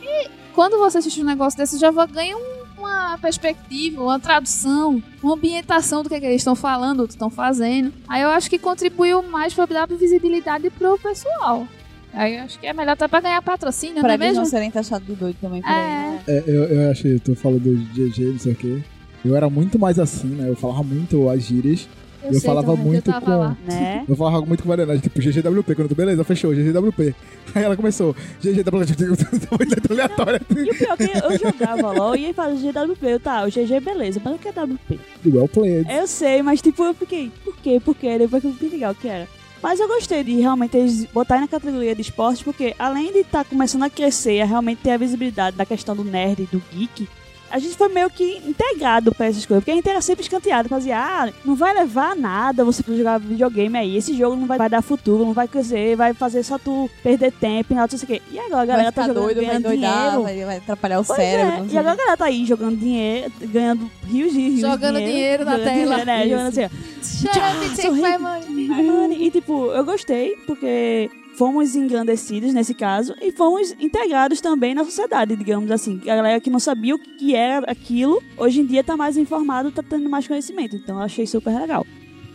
[SPEAKER 3] E quando você assiste um negócio desse, já ganha um- uma perspectiva, uma tradução, uma ambientação do que, que eles estão falando, do que estão fazendo. Aí eu acho que contribuiu mais pra dar visibilidade pro pessoal. Aí eu acho que é melhor até pra ganhar patrocínio, não
[SPEAKER 4] Pra
[SPEAKER 3] é
[SPEAKER 4] eles
[SPEAKER 3] mesmo?
[SPEAKER 4] não serem taxados de doido também por aí, né?
[SPEAKER 3] É,
[SPEAKER 1] É, eu, eu achei, tu falou do GG, não sei o quê. Eu era muito mais assim, né? Eu falava muito as gírias. Eu
[SPEAKER 3] sei
[SPEAKER 1] falava muito
[SPEAKER 3] eu
[SPEAKER 1] com-
[SPEAKER 3] lá.
[SPEAKER 2] né?
[SPEAKER 1] Eu falava muito com Mariana, tipo, GGWP. Quando tu, beleza, fechou, GGWP. Aí ela começou, GGWP, aleatória.
[SPEAKER 2] E o pior é que eu jogava LOL e aí fazia GWP. Eu, tá, o GG beleza, mas o que é WP?
[SPEAKER 1] Well played.
[SPEAKER 2] Eu sei, mas tipo, eu fiquei, por quê? Por quê? Depois que eu fiquei legal o que era. Mas eu gostei de realmente eles botarem na categoria de esporte, porque além de estar começando a crescer, a realmente ter a visibilidade da questão do nerd e do geek, a gente foi meio que integrado pra essas coisas, porque a gente era sempre escanteado, fazia, ah, não vai levar nada você pra jogar videogame aí, esse jogo não vai, vai dar futuro, não vai crescer, vai fazer só tu perder tempo e não sei o quê. E agora a galera
[SPEAKER 4] vai
[SPEAKER 2] tá jogando,
[SPEAKER 4] doido, vai
[SPEAKER 2] ganhando
[SPEAKER 4] doidar,
[SPEAKER 2] dinheiro.
[SPEAKER 4] vai, vai atrapalhar o
[SPEAKER 2] Pois
[SPEAKER 4] cérebro.
[SPEAKER 2] é, e agora a galera tá aí jogando dinheiro, ganhando rios e rios
[SPEAKER 3] Jogando
[SPEAKER 2] de
[SPEAKER 3] dinheiro na
[SPEAKER 2] jogando
[SPEAKER 3] tela.
[SPEAKER 2] dinheiro, né? Jogando assim, ó.
[SPEAKER 3] Shut up take my. Money.
[SPEAKER 2] E tipo, eu gostei, porque fomos engrandecidos nesse caso e fomos integrados também na sociedade, digamos assim. A galera que não sabia o que era aquilo, hoje em dia tá mais informado, tá tendo mais conhecimento. Então eu achei super legal.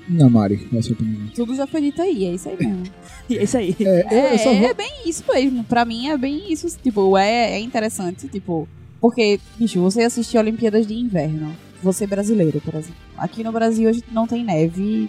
[SPEAKER 1] Não, Mari, qual é a opinião?
[SPEAKER 4] Tudo já foi dito aí, é isso aí mesmo.
[SPEAKER 2] E é isso aí.
[SPEAKER 1] É, eu, eu só
[SPEAKER 4] É,
[SPEAKER 1] vou...
[SPEAKER 4] é bem isso mesmo. Pra mim é bem isso. Tipo, é, é interessante, tipo. Porque, bicho, você assistir Olimpíadas de Inverno. Você brasileiro, por exemplo. Aqui no Brasil a gente não tem neve.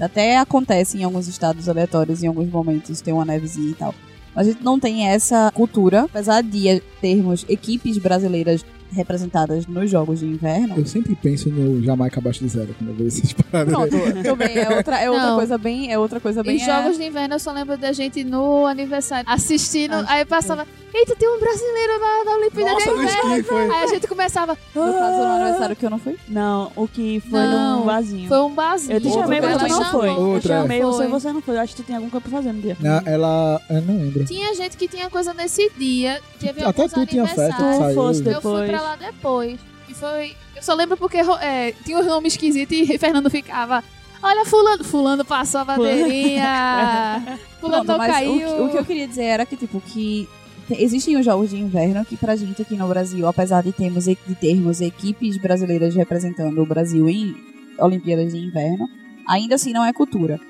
[SPEAKER 4] Até acontece em alguns estados aleatórios, em alguns momentos, tem uma nevezinha e tal. Mas a gente não tem essa cultura, apesar de termos equipes brasileiras representadas nos Jogos de Inverno.
[SPEAKER 1] Eu sempre penso no Jamaica abaixo de zero quando eu vejo essas paradas.
[SPEAKER 4] Pronto, também é outra, é outra
[SPEAKER 3] Não.
[SPEAKER 4] coisa bem. É outra coisa bem.
[SPEAKER 3] Em jogos de inverno eu só lembro da gente no aniversário assistindo,
[SPEAKER 2] Ah,
[SPEAKER 3] aí passava, eita, tem um brasileiro na, na Olimpíada
[SPEAKER 1] Nossa,
[SPEAKER 3] de
[SPEAKER 1] no
[SPEAKER 3] Inverno.
[SPEAKER 1] esqui foi.
[SPEAKER 3] Aí a gente começava.
[SPEAKER 4] No caso, no
[SPEAKER 3] "Ah".
[SPEAKER 4] aniversário que eu não fui.
[SPEAKER 2] Não, o que foi
[SPEAKER 3] Não,
[SPEAKER 2] no vasinho.
[SPEAKER 3] Foi um barzinho.
[SPEAKER 2] Eu te
[SPEAKER 1] Outra
[SPEAKER 2] chamei, mas você não foi. Eu
[SPEAKER 1] Outra, é.
[SPEAKER 2] chamei você e você não foi. Eu acho que tu tinha algum coisa pra fazer no dia.
[SPEAKER 1] Na- ela. Eu não lembro.
[SPEAKER 3] Tinha gente que tinha coisa nesse dia, teve
[SPEAKER 1] Até tu tinha festa, tu
[SPEAKER 2] fosse
[SPEAKER 3] Eu fui
[SPEAKER 2] depois.
[SPEAKER 3] Lá depois. E foi. Eu só lembro porque é, tinha um nome esquisito e Fernando ficava. Olha, fulano. Fulano passou a bandeirinha. fulano não
[SPEAKER 4] mas o,
[SPEAKER 3] caiu.
[SPEAKER 4] que- o que eu queria dizer era que, tipo, que te- existem os jogos de inverno que pra gente aqui no Brasil, apesar de termos, de termos equipes brasileiras representando o Brasil em Olimpíadas de Inverno, ainda assim não é cultura.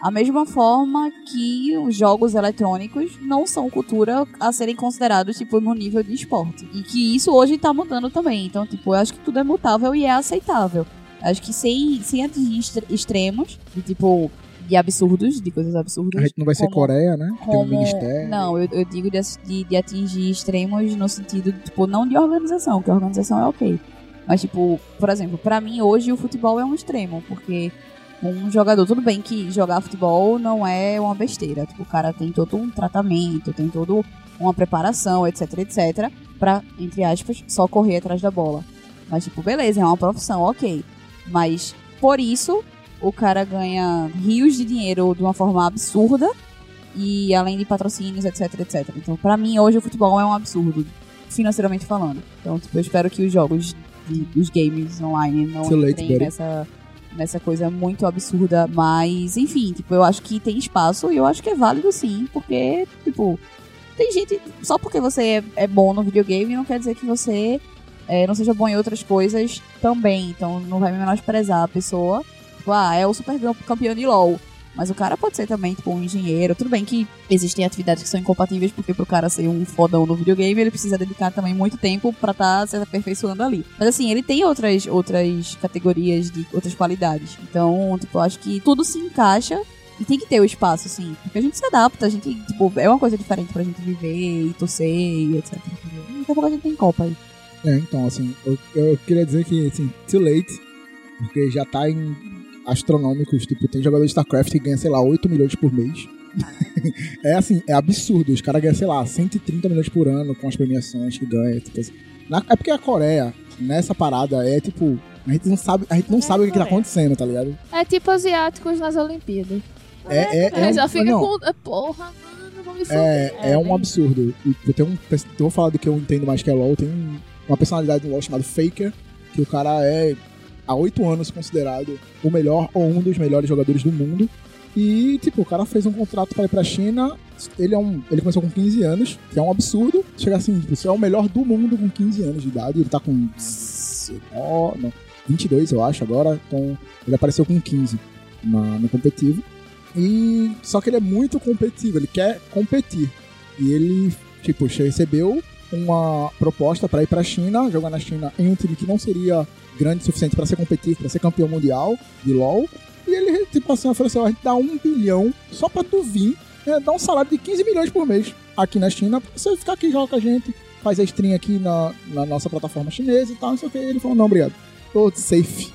[SPEAKER 4] A mesma forma que os jogos eletrônicos não são cultura a serem considerados, tipo, no nível de esporte. E que isso hoje tá mudando também. Então, tipo, eu acho que tudo é mutável e é aceitável. Acho que sem, sem atingir extre- extremos, de tipo, de absurdos, de coisas absurdas.
[SPEAKER 1] A gente não vai ser
[SPEAKER 4] como-
[SPEAKER 1] Coreia, né? Que Tem um
[SPEAKER 4] como-
[SPEAKER 1] ministério.
[SPEAKER 4] Não, eu, eu digo de, de, atingir extremos no sentido, tipo, não de organização, que a organização é ok. Mas, tipo, por exemplo, pra mim hoje o futebol é um extremo, porque um jogador, tudo bem que jogar futebol não é uma besteira. Tipo, o cara tem todo um tratamento, tem todo uma preparação, etc, etc, pra, entre aspas, só correr atrás da bola. Mas, tipo, beleza, é uma profissão, ok. Mas, por isso, o cara ganha rios de dinheiro de uma forma absurda e além de patrocínios, etc, etc. Então, pra mim, hoje o futebol é um absurdo, financeiramente falando. Então, tipo, eu espero que os jogos de, dos games online não entrem nessa, nessa coisa muito absurda. Mas, enfim, tipo, eu acho que tem espaço e eu acho que é válido sim, porque, tipo, tem gente. Só porque você é, é bom no videogame não quer dizer que você é, não seja bom em outras coisas também. Então, não vai menosprezar a pessoa. Tipo, ah, é o super campeão de LOL. Mas o cara pode ser também, tipo, um engenheiro. Tudo bem que existem atividades que são incompatíveis, porque pro cara ser um fodão no videogame, ele precisa dedicar também muito tempo pra estar se aperfeiçoando ali. Mas assim, ele tem outras, outras categorias de outras qualidades. Então, tipo, eu acho que tudo se encaixa e tem que ter o espaço, assim. Porque a gente se adapta, a gente, tipo, é uma coisa diferente pra gente viver e torcer e etc. Daqui a pouco a gente tem Copa aí.
[SPEAKER 1] É, então, assim, eu, eu queria dizer que, assim, too late, porque já tá em astronômicos, tipo, tem jogador de StarCraft que ganha, sei lá, 8 milhões por mês. é assim, é absurdo, os caras ganham, sei lá, 130 milhões por ano com as premiações que ganham, tipo assim. Na- é porque a Coreia, nessa parada, é tipo, a gente não sabe, a gente não
[SPEAKER 2] É
[SPEAKER 1] sabe o que, que tá acontecendo, tá ligado?
[SPEAKER 3] É tipo asiáticos nas Olimpíadas.
[SPEAKER 1] É, é, é,
[SPEAKER 3] É, já
[SPEAKER 1] um-
[SPEAKER 3] fica
[SPEAKER 1] não,
[SPEAKER 3] com. Porra, mano, vamos me foder.
[SPEAKER 1] É, é,
[SPEAKER 2] É,
[SPEAKER 1] um absurdo. E eu tenho um. Vou falar do que eu entendo mais que é LOL. Tem um- uma personalidade do LOL chamado Faker, que o cara é há oito anos considerado o melhor ou um dos melhores jogadores do mundo. E, tipo, o cara fez um contrato pra ir pra China. Ele é um. Ele começou com 15 anos, que é um absurdo. Chega assim, tipo, você é o melhor do mundo com 15 anos de idade. Ele tá com. 19, não, 22, eu acho, agora. Então, ele apareceu com 15 na, no competitivo. E só que ele é muito competitivo, ele quer competir. E ele, tipo, recebeu uma proposta pra ir pra China, jogar na China em um time que não seria grande o suficiente pra ser competitivo, pra ser campeão mundial de LoL. E ele, tipo assim, ofereceu a gente dá um bilhão só pra tu vir, né, dar um salário de 15 milhões por mês aqui na China, pra você ficar aqui joga com a gente, faz a stream aqui na, na nossa plataforma chinesa e tal, não sei o que. Ele falou, não, obrigado. Tô safe.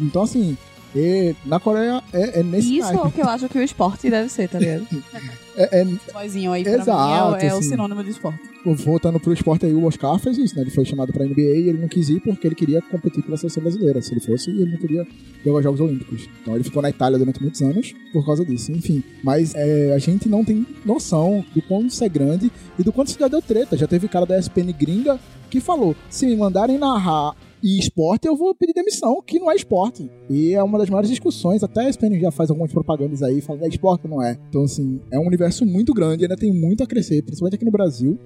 [SPEAKER 1] Então, assim, e na Coreia é, é nesse
[SPEAKER 4] Isso é
[SPEAKER 1] naipe.
[SPEAKER 4] o que eu acho que o esporte deve ser, tá ligado?
[SPEAKER 1] É, é,
[SPEAKER 4] Vozinho aí pra
[SPEAKER 1] Exato,
[SPEAKER 4] mim é, é o
[SPEAKER 1] assim.
[SPEAKER 4] sinônimo de esporte.
[SPEAKER 1] voltando pro esporte aí, o Oscar fez isso, né? Ele foi chamado pra NBA e ele não quis ir porque ele queria competir pela seleção brasileira. Se ele fosse, ele não queria jogar Jogos Olímpicos. Então ele ficou na Itália durante muitos anos por causa disso. Enfim, mas é, a gente não tem noção do quanto isso é grande e do quanto isso já deu treta. Já teve cara da ESPN gringa que falou: se me mandarem narrar e esporte, eu vou pedir demissão, que não é esporte. E é uma das maiores discussões. Até a ESPN já faz algumas propagandas aí, falando é esporte não é. Então, assim, é um universo muito grande, ainda tem muito a crescer, principalmente aqui no Brasil.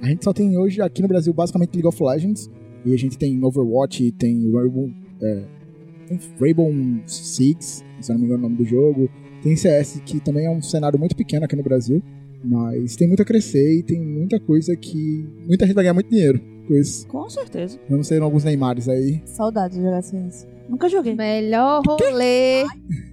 [SPEAKER 1] A gente só tem hoje aqui no Brasil basicamente League of Legends. E a gente tem Overwatch, tem Rainbow, é, tem Rainbow Six, se não me engano o nome do jogo. Tem CS, que também é um cenário muito pequeno aqui no Brasil. Mas tem muito a crescer e tem muita coisa que. Muita gente vai ganhar muito dinheiro com isso.
[SPEAKER 2] Com certeza.
[SPEAKER 1] Vamos ter alguns Neymares aí.
[SPEAKER 4] Saudade de jogar CS.
[SPEAKER 2] Nunca joguei.
[SPEAKER 3] Melhor rolê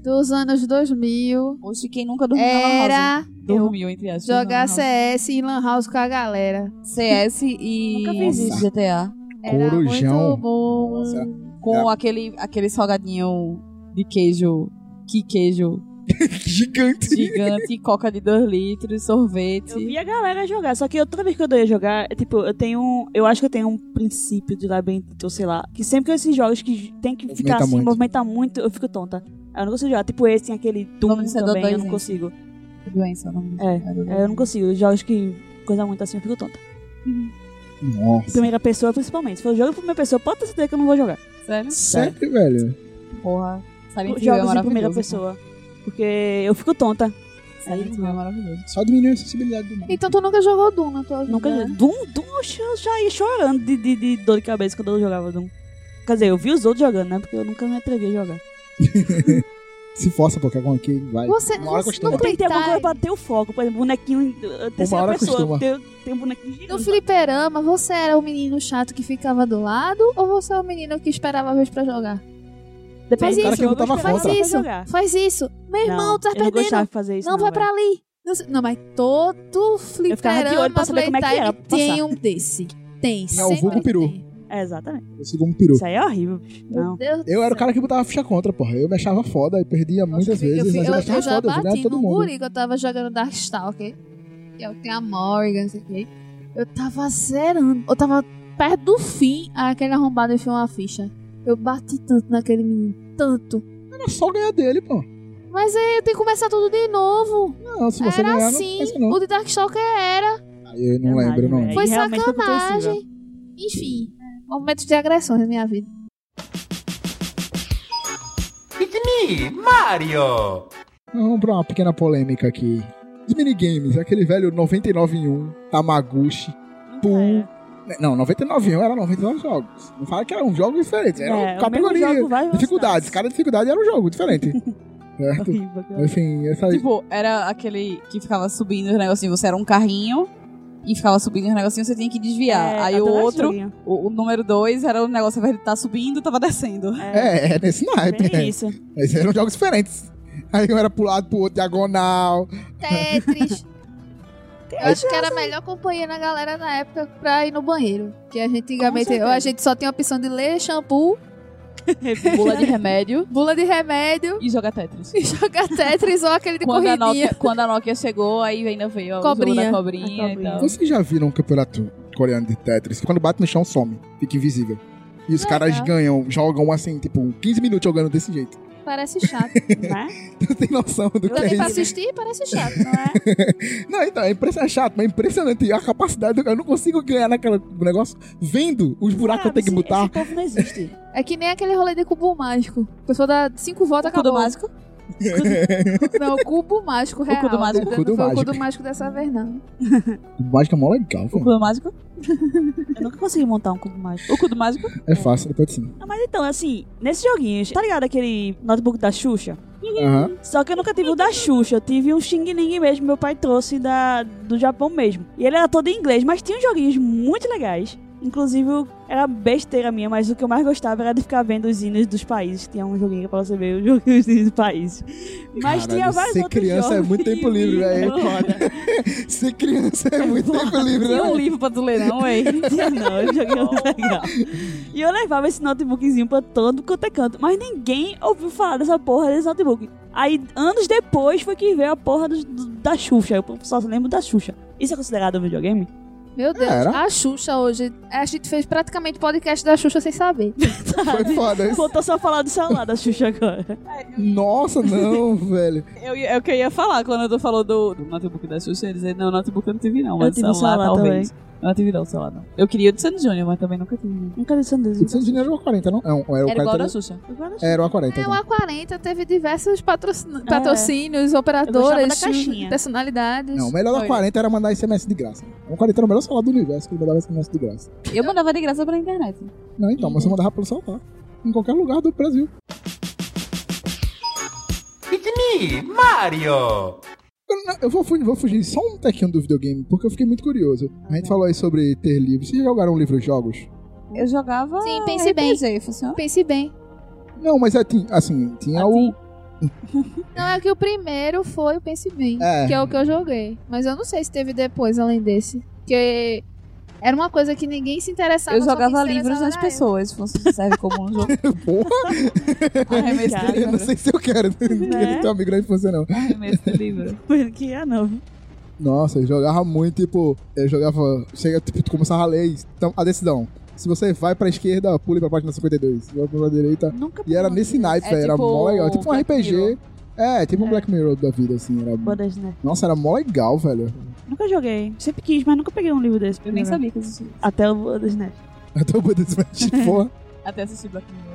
[SPEAKER 3] dos anos 2000
[SPEAKER 4] Hoje quem nunca dormiu na Lan House?
[SPEAKER 3] era
[SPEAKER 4] Dormiu, entre aspas.
[SPEAKER 3] jogar
[SPEAKER 4] na
[SPEAKER 3] CS em Lan House com a galera.
[SPEAKER 4] CS e
[SPEAKER 2] Nunca fiz
[SPEAKER 1] isso.
[SPEAKER 4] GTA.
[SPEAKER 3] Era
[SPEAKER 1] Corujão.
[SPEAKER 3] muito bom.
[SPEAKER 1] Nossa,
[SPEAKER 4] Com aquele, aquele salgadinho de queijo. Que queijo
[SPEAKER 1] gigante.
[SPEAKER 4] gigante, coca de 2 litros, sorvete.
[SPEAKER 2] Eu vi a galera jogar, só que eu, toda vez que eu ia jogar, é, tipo, eu tenho. um- Eu acho que eu tenho um princípio de labirinto, sei lá. Que sempre que esses jogos que tem que
[SPEAKER 1] Movimenta
[SPEAKER 2] ficar assim,
[SPEAKER 1] muito.
[SPEAKER 2] movimentar muito, eu fico tonta. Eu não consigo jogar. Tipo, esse tem aquele Doom também, eu não consigo.
[SPEAKER 4] Doença, o nome
[SPEAKER 2] É. É, eu não consigo. Jogos que. Coisa muito assim, eu fico tonta.
[SPEAKER 1] Nossa.
[SPEAKER 2] Primeira pessoa, principalmente. Se for jogo em primeira pessoa, pode ter certeza que eu não vou jogar.
[SPEAKER 4] Sério?
[SPEAKER 1] Sério, velho?
[SPEAKER 4] Porra. Silent Hill é
[SPEAKER 2] Jogos em primeira pessoa. Porque eu fico tonta.
[SPEAKER 4] Hill é maravilhoso.
[SPEAKER 1] Só diminuir a acessibilidade do mundo.
[SPEAKER 3] Então tu nunca jogou Doom na tua vida?
[SPEAKER 2] Nunca.
[SPEAKER 3] né?
[SPEAKER 2] Doom, Doom, eu já- ia chorando de, de, de dor de cabeça quando eu jogava Doom. Quer dizer, eu vi os outros jogando, né? Porque eu nunca me atrevi a jogar.
[SPEAKER 1] Se força, Pokémon aqui, vai.
[SPEAKER 3] Você,
[SPEAKER 1] Uma hora costuma.
[SPEAKER 3] no
[SPEAKER 2] Tem que ter alguma coisa pra ter o foco. Por exemplo, bonequinho terceira
[SPEAKER 1] hora
[SPEAKER 2] pessoa. Tem, tem um bonequinho
[SPEAKER 3] no
[SPEAKER 2] gigante.
[SPEAKER 3] fliperama, você era o menino chato que ficava do lado ou você é o menino que esperava a vez pra jogar?
[SPEAKER 2] Depende
[SPEAKER 3] Faz
[SPEAKER 2] do
[SPEAKER 3] isso,
[SPEAKER 2] eu.
[SPEAKER 3] Faz isso, faz isso. Meu irmão,
[SPEAKER 2] Não,
[SPEAKER 3] tá
[SPEAKER 2] eu não gostava
[SPEAKER 3] perdendo.
[SPEAKER 2] de fazer isso.
[SPEAKER 3] Não, vai
[SPEAKER 2] velho.
[SPEAKER 3] pra ali. Não, não, mas todo fliperama
[SPEAKER 2] é
[SPEAKER 3] Playtime
[SPEAKER 2] pra
[SPEAKER 3] tem um desse. Tem,
[SPEAKER 1] É o vulgo peru.
[SPEAKER 3] tem.
[SPEAKER 2] É, exatamente.
[SPEAKER 1] Eu sigo um peru.
[SPEAKER 2] Isso aí é horrível, bicho.
[SPEAKER 3] Meu
[SPEAKER 2] Não.
[SPEAKER 1] Eu era o cara que botava ficha contra, porra. Eu me achava foda e perdia muitas
[SPEAKER 3] eu,
[SPEAKER 1] vezes,
[SPEAKER 3] fiz-
[SPEAKER 1] mas eu
[SPEAKER 3] eu,
[SPEAKER 1] achava
[SPEAKER 3] eu já
[SPEAKER 1] foda, eu jogava
[SPEAKER 3] bati
[SPEAKER 1] todo mundo.
[SPEAKER 3] guri que eu tava jogando Darkstalker. Que é o que tem a Morgan, não sei o quê. Eu tava zerando. Eu tava perto do fim, aquele arrombado enfiou uma ficha. Eu bati tanto naquele menino. Tanto.
[SPEAKER 1] Era só ganhar dele, pô.
[SPEAKER 3] Mas aí eu tenho que começar tudo de novo.
[SPEAKER 1] Não, se você
[SPEAKER 3] era
[SPEAKER 1] ganhar,
[SPEAKER 3] assim.
[SPEAKER 1] não não.
[SPEAKER 3] O de Darkstalker era.
[SPEAKER 1] Aí eu não
[SPEAKER 2] Verdade,
[SPEAKER 1] lembro, não.
[SPEAKER 2] velho.
[SPEAKER 3] Foi
[SPEAKER 2] realmente
[SPEAKER 3] sacanagem. Enfim. Momentos de agressões na minha vida.
[SPEAKER 5] It's me, Mario!
[SPEAKER 1] Vamos pra uma pequena polêmica aqui. Os minigames, aquele velho 99 em 1, Tamaguchi, Pum. Não, 99 em 1 era 99 jogos. Não fala que eram jogos diferentes, eram
[SPEAKER 2] É, o mesmo
[SPEAKER 1] categorias,
[SPEAKER 2] jogo, várias
[SPEAKER 1] dificuldades. Cada dificuldade era um jogo diferente. certo?
[SPEAKER 2] Horrível.
[SPEAKER 1] Enfim, essa aí.
[SPEAKER 4] Tipo, era aquele que ficava subindo os negocinhos. Você era um carrinho e ficava subindo os negocinhos, você tinha que desviar.
[SPEAKER 2] É,
[SPEAKER 4] Aí o
[SPEAKER 2] adoro esse
[SPEAKER 4] outro, o, o número dois, era o negócio, de estar subindo, tava descendo.
[SPEAKER 1] É, é nesse naipe. É.
[SPEAKER 2] isso.
[SPEAKER 1] Mas eram jogos diferentes. Aí um era pro lado, pro outro, diagonal.
[SPEAKER 3] Tetris. Eu acho que era a melhor companhia na galera na época pra ir no banheiro. Que a gente antigamente a gente só tinha a opção de ler shampoo,
[SPEAKER 4] Bula de remédio
[SPEAKER 3] bula de remédio
[SPEAKER 4] e jogar Tetris.
[SPEAKER 3] e jogar Tetris ou aquele de
[SPEAKER 4] Quando a,
[SPEAKER 3] corridinha.
[SPEAKER 4] Nokia, quando a Nokia chegou, aí ainda veio o
[SPEAKER 3] Cobrinha.
[SPEAKER 4] jogo da cobrinha,
[SPEAKER 2] A cobrinha.
[SPEAKER 4] e tal.
[SPEAKER 1] Vocês já viram um campeonato coreano de Tetris? Quando bate no chão, some. Fica invisível. E os
[SPEAKER 3] Legal.
[SPEAKER 1] caras ganham, jogam assim, tipo, 15 minutos jogando desse jeito.
[SPEAKER 3] Parece chato.
[SPEAKER 2] Né?
[SPEAKER 1] Tu tem noção do que
[SPEAKER 3] Também
[SPEAKER 1] é
[SPEAKER 3] pra
[SPEAKER 1] isso?
[SPEAKER 3] assistir parece chato.
[SPEAKER 2] Não é?
[SPEAKER 1] Não, então, é impressionante, chato, mas é impressionante. A capacidade do Eu não consigo ganhar naquele negócio vendo os buracos que eu
[SPEAKER 2] Sabe,
[SPEAKER 1] tenho que botar.
[SPEAKER 2] Esse povo não existe.
[SPEAKER 3] É que nem aquele rolê de cubo mágico. A pessoa dá cinco votos
[SPEAKER 4] O
[SPEAKER 3] acabou.
[SPEAKER 4] mágico?
[SPEAKER 3] Não, cubo mágico real.
[SPEAKER 4] cudo mágico?
[SPEAKER 3] Não
[SPEAKER 1] Cudo
[SPEAKER 3] foi o
[SPEAKER 1] mágico.
[SPEAKER 3] cudo mágico dessa vez, não.
[SPEAKER 1] O mágico é mó legal,
[SPEAKER 4] O
[SPEAKER 1] velho.
[SPEAKER 4] cudo mágico?
[SPEAKER 2] Eu nunca consegui montar um cubo mágico.
[SPEAKER 4] O cudo mágico?
[SPEAKER 1] É fácil, depois de sim.
[SPEAKER 2] Ah, mas então, assim, nesses joguinhos, tá ligado aquele notebook da Xuxa?
[SPEAKER 1] Aham.
[SPEAKER 2] Só que eu nunca tive o da Xuxa, eu tive um Xing Ling mesmo, meu pai trouxe da, do Japão mesmo. E ele era todo em inglês, mas tinha uns joguinhos muito legais. Inclusive, era besteira minha, mas o que eu mais gostava era de ficar vendo os hinos dos países. Tinha um joguinho pra você ver os joguinhos dos países. Mas
[SPEAKER 1] Caralho,
[SPEAKER 2] tinha vários
[SPEAKER 1] ser
[SPEAKER 2] outros
[SPEAKER 1] criança é
[SPEAKER 2] jogos.
[SPEAKER 1] muito tempo livre, velho.
[SPEAKER 2] É.
[SPEAKER 1] Ser criança é muito tempo livre,
[SPEAKER 4] Tinha um
[SPEAKER 1] né?
[SPEAKER 4] livro pra tu ler, não?
[SPEAKER 2] Tinha não, eu joguei muito legal. E eu levava esse notebookzinho pra todo quanto é canto. Mas ninguém ouviu falar dessa porra desse notebook. Aí, anos depois, foi que veio a porra do- do- da Xuxa. Eu só lembro da Xuxa. Isso é considerado um videogame?
[SPEAKER 3] Meu Deus,
[SPEAKER 1] Era?
[SPEAKER 3] a Xuxa hoje. A gente fez praticamente podcast da Xuxa sem saber.
[SPEAKER 1] Foi foda isso.
[SPEAKER 2] Faltou só falar do celular da Xuxa agora.
[SPEAKER 1] Nossa, não, velho.
[SPEAKER 4] Eu, é o que eu ia falar quando tu falou do, do notebook da Xuxa. Eu ia dizer, não, notebook eu não tive não,
[SPEAKER 2] Eu
[SPEAKER 4] mas
[SPEAKER 2] tive um
[SPEAKER 4] celular,
[SPEAKER 2] celular
[SPEAKER 4] talvez. Eu não tive não, celular não. Eu queria o de Sandy Júnior, mas também nunca tive.
[SPEAKER 2] Nunca disse
[SPEAKER 1] O de Santo Dinheiro era o 40, não? Não, era o
[SPEAKER 4] Era igual
[SPEAKER 1] 40.
[SPEAKER 4] da Xuxa.
[SPEAKER 1] Era o 40.
[SPEAKER 3] É, o
[SPEAKER 1] então.
[SPEAKER 3] A40 teve diversos patrocin- patrocínios, operadoras,
[SPEAKER 2] da caixinha.
[SPEAKER 3] personalidades.
[SPEAKER 1] Não, o melhor da
[SPEAKER 4] Foi.
[SPEAKER 1] 40 era mandar SMS de graça. O 40 era o melhor celular do universo que ele mandava SMS de graça.
[SPEAKER 4] Eu mandava de graça pela internet.
[SPEAKER 1] Não, então, mas você mandava pelo celular. Em qualquer lugar do Brasil.
[SPEAKER 5] It's me, Mario!
[SPEAKER 1] Eu, vou, fugir, vou fugir só um tequinho do videogame, porque eu fiquei muito curioso. A gente falou aí sobre ter livros. Vocês jogaram livros jogos?
[SPEAKER 4] Eu jogava
[SPEAKER 3] Sim, pense bem.
[SPEAKER 4] RPG, funciona?
[SPEAKER 3] Pense bem.
[SPEAKER 1] Não, mas é, assim, tinha
[SPEAKER 4] Ah,
[SPEAKER 1] o.
[SPEAKER 3] Não, é que o primeiro foi o Pense Bem,
[SPEAKER 1] É.
[SPEAKER 3] que é o que eu joguei. Mas eu não sei se teve depois, além desse. Porque era uma coisa que ninguém se interessava.
[SPEAKER 4] Eu jogava livros nas
[SPEAKER 3] era
[SPEAKER 4] pessoas, se fosse serve como um jogo.
[SPEAKER 1] Porra,
[SPEAKER 4] Arremesso de
[SPEAKER 1] eu não sei se eu quero.
[SPEAKER 2] Né?
[SPEAKER 1] Não tem amigo na infância, não.
[SPEAKER 4] Arremesso de livro.
[SPEAKER 2] que é, não.
[SPEAKER 1] Nossa, eu jogava muito, tipo, eu jogava. Chega, tipo, tu começava a ler. Então, a decisão. Se você vai pra esquerda, pule pra página 52. Se vai pra direita.
[SPEAKER 2] Nunca
[SPEAKER 1] E era nesse naipe,
[SPEAKER 4] É
[SPEAKER 1] velho. Era
[SPEAKER 4] tipo
[SPEAKER 1] mó legal. Tipo um RPG. É, tipo um
[SPEAKER 2] É.
[SPEAKER 1] Black Mirror da vida, assim. Era...
[SPEAKER 2] Bodas, né?
[SPEAKER 1] Nossa, era mó legal, velho.
[SPEAKER 2] Nunca joguei. Sempre quis, mas nunca peguei um livro desse.
[SPEAKER 4] Eu nem sabia que existia.
[SPEAKER 2] Até o Bodas, né?
[SPEAKER 1] Até o Buda Smash, porra.
[SPEAKER 4] Até assistir Black Mirror.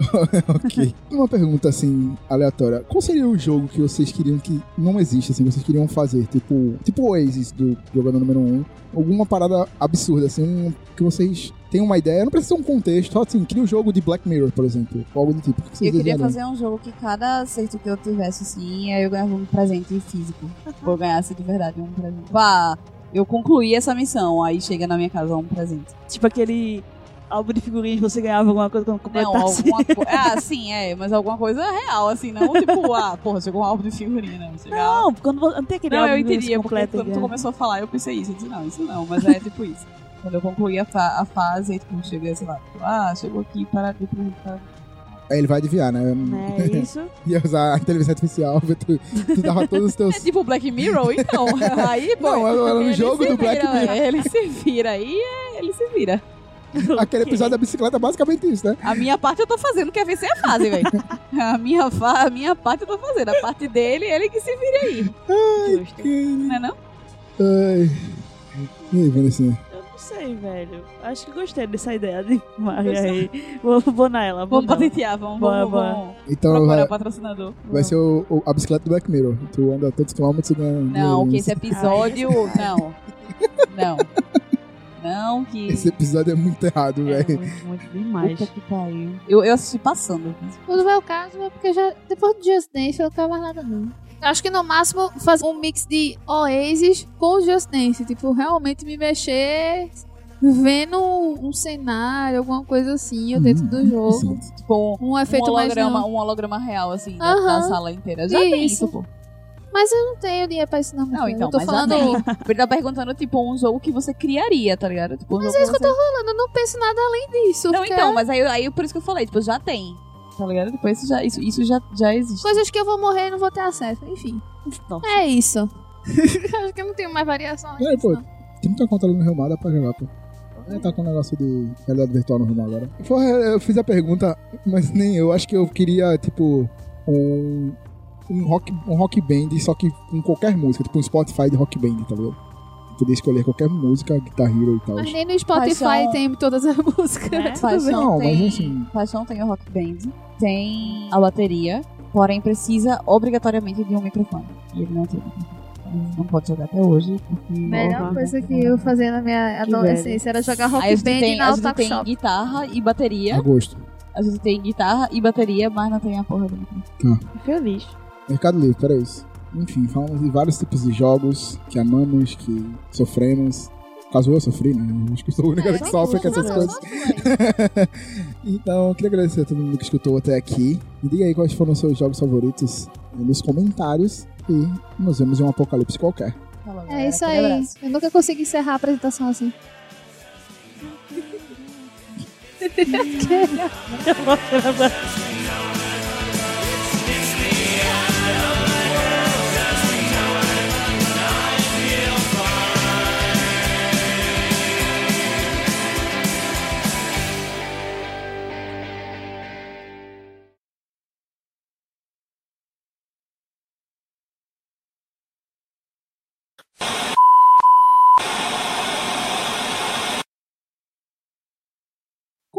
[SPEAKER 1] ok. Uma pergunta assim, aleatória. Qual seria o jogo que vocês queriam que não existe, assim, vocês queriam fazer? Tipo, tipo o Oasis do jogador número 1. Um. Alguma parada absurda, assim, que vocês têm uma ideia. Não precisa ser um contexto, só assim, cria um jogo de Black Mirror, por exemplo. Algo do tipo. O que vocês
[SPEAKER 4] Eu queria
[SPEAKER 1] desejariam?
[SPEAKER 4] fazer um jogo que cada acerto que eu tivesse, assim, aí eu ganhava um presente físico. Ou eu ganhasse de verdade um presente. Vá, eu concluí essa missão, aí chega na minha casa um presente.
[SPEAKER 2] Tipo aquele álbum de figurinhas, você ganhava alguma coisa quando
[SPEAKER 4] Não,
[SPEAKER 2] completasse.
[SPEAKER 4] alguma coisa. Ah, sim, é, mas alguma coisa real, assim, não tipo, ah, porra, chegou um álbum de figurinha, né? Chegar...
[SPEAKER 2] Não, quando você- não tem aquele
[SPEAKER 4] Não,
[SPEAKER 2] álbum
[SPEAKER 4] eu entendi, porque
[SPEAKER 2] completo,
[SPEAKER 4] quando tu começou a falar, eu pensei isso. Eu disse, não, isso não, mas é tipo isso. Quando eu concluí a, fa- a fase, aí tipo, cheguei, sei lá, tipo, ah, chegou aqui para de pra...
[SPEAKER 1] Aí ele vai adivinhar, né?
[SPEAKER 2] É isso.
[SPEAKER 1] Ia usar a inteligência artificial, tu, tu dava todos os teus.
[SPEAKER 4] É tipo Black Mirror, então. aí, pô.
[SPEAKER 1] Não, era no jogo do Black
[SPEAKER 4] vira,
[SPEAKER 1] Mirror.
[SPEAKER 4] é, Ele se vira aí, é, ele se vira.
[SPEAKER 1] Aquele episódio da bicicleta é basicamente isso, né?
[SPEAKER 4] A minha parte eu tô fazendo, quer vencer a fase, velho. A minha, fa- a minha parte eu tô fazendo. A parte dele, ele que se vira aí.
[SPEAKER 2] Justo.
[SPEAKER 4] Não é não?
[SPEAKER 1] Ai. E aí, Vanessa?
[SPEAKER 2] Não sei, velho. Acho que gostei dessa ideia de Mario aí. Vou, vou nela. Vou
[SPEAKER 4] Vamos
[SPEAKER 2] nela.
[SPEAKER 4] patentear, vamos, vamos, vamos
[SPEAKER 1] Então
[SPEAKER 4] procurar
[SPEAKER 1] vai,
[SPEAKER 4] o patrocinador.
[SPEAKER 1] vai ser o, o- a bicicleta do Black Mirror. Tu anda tantos quilômetros e ganha.
[SPEAKER 4] Não, que esse episódio. Não. Não. Não, que.
[SPEAKER 1] Esse episódio é muito errado,
[SPEAKER 2] É,
[SPEAKER 1] velho.
[SPEAKER 2] muito, muito demais.
[SPEAKER 4] Puta que pariu. Eu, eu assisti passando.
[SPEAKER 3] Quando vai o caso, é porque já, depois do Just Dance eu não mais nada não. Acho que no máximo fazer um mix de Oasis com Just Dance. Tipo, realmente me mexer vendo um cenário, alguma coisa assim, dentro do jogo.
[SPEAKER 1] Sim.
[SPEAKER 4] Tipo,
[SPEAKER 3] Um
[SPEAKER 4] um
[SPEAKER 3] efeito mais
[SPEAKER 4] holograma,
[SPEAKER 3] não.
[SPEAKER 4] um holograma real, assim, da,
[SPEAKER 3] Aham.
[SPEAKER 4] da sala inteira. Já tem
[SPEAKER 3] Isso.
[SPEAKER 4] isso, pô.
[SPEAKER 3] Mas eu não tenho dinheiro pra isso não.
[SPEAKER 4] Não,
[SPEAKER 3] filho.
[SPEAKER 4] então,
[SPEAKER 3] eu tô
[SPEAKER 4] mas
[SPEAKER 3] falando.
[SPEAKER 4] Ele tá perguntando, tipo, um jogo que você criaria, tá ligado? Tipo, um
[SPEAKER 3] Mas
[SPEAKER 4] jogo
[SPEAKER 3] é isso que eu tô falando, eu não penso nada além disso.
[SPEAKER 4] Não,
[SPEAKER 3] porque
[SPEAKER 4] então, mas aí, aí por isso que eu falei, tipo, já tem. Tá ligado? Depois isso já, isso, isso já, já existe.
[SPEAKER 3] Coisas que eu vou morrer e não vou ter acesso. Enfim.
[SPEAKER 2] Nossa.
[SPEAKER 3] É isso. Acho que eu não tenho mais variação.
[SPEAKER 1] É, pô. Tem muita conta ali no Rio Mar, dá pra jogar, pô. É, tá com um negócio de realidade virtual no Rio Mar agora. Porra, eu fiz a pergunta, mas nem eu. Acho que eu queria, tipo, um. Um rock, um rock band, só que com qualquer música, tipo um Spotify de rock band, tá ligado? Poder escolher qualquer música, Guitar Hero e tal.
[SPEAKER 3] Mas nem no Spotify
[SPEAKER 4] Paixão.
[SPEAKER 3] tem todas as músicas.
[SPEAKER 2] Né?
[SPEAKER 3] Tudo
[SPEAKER 4] Paixão
[SPEAKER 3] bem.
[SPEAKER 1] Não, mas
[SPEAKER 4] tem,
[SPEAKER 1] assim-
[SPEAKER 4] Paixão tem o Rock Band, tem a bateria, porém precisa obrigatoriamente de um microfone. E ele não tem Não pode jogar até hoje, porque...
[SPEAKER 3] Melhor coisa que eu fazia na minha adolescência era jogar rock band
[SPEAKER 4] tem,
[SPEAKER 3] na
[SPEAKER 4] a gente
[SPEAKER 3] Otaku
[SPEAKER 4] tem
[SPEAKER 3] Shop.
[SPEAKER 4] guitarra e bateria.
[SPEAKER 1] Agosto.
[SPEAKER 4] A gente tem guitarra e bateria, mas não tem a porra do microfone.
[SPEAKER 2] Feliz.
[SPEAKER 1] Mercado Livre, para isso. Enfim, falamos de vários tipos de jogos que amamos, que sofremos. Caso eu sofri, né? Acho que sou a única
[SPEAKER 3] É,
[SPEAKER 1] que sofre com essas coisas. então, eu queria agradecer a todo mundo que escutou até aqui. Me diga aí quais foram os seus jogos favoritos eh, nos comentários. E nos vemos em um apocalipse qualquer.
[SPEAKER 3] É isso aí. Eu nunca consegui encerrar a apresentação assim.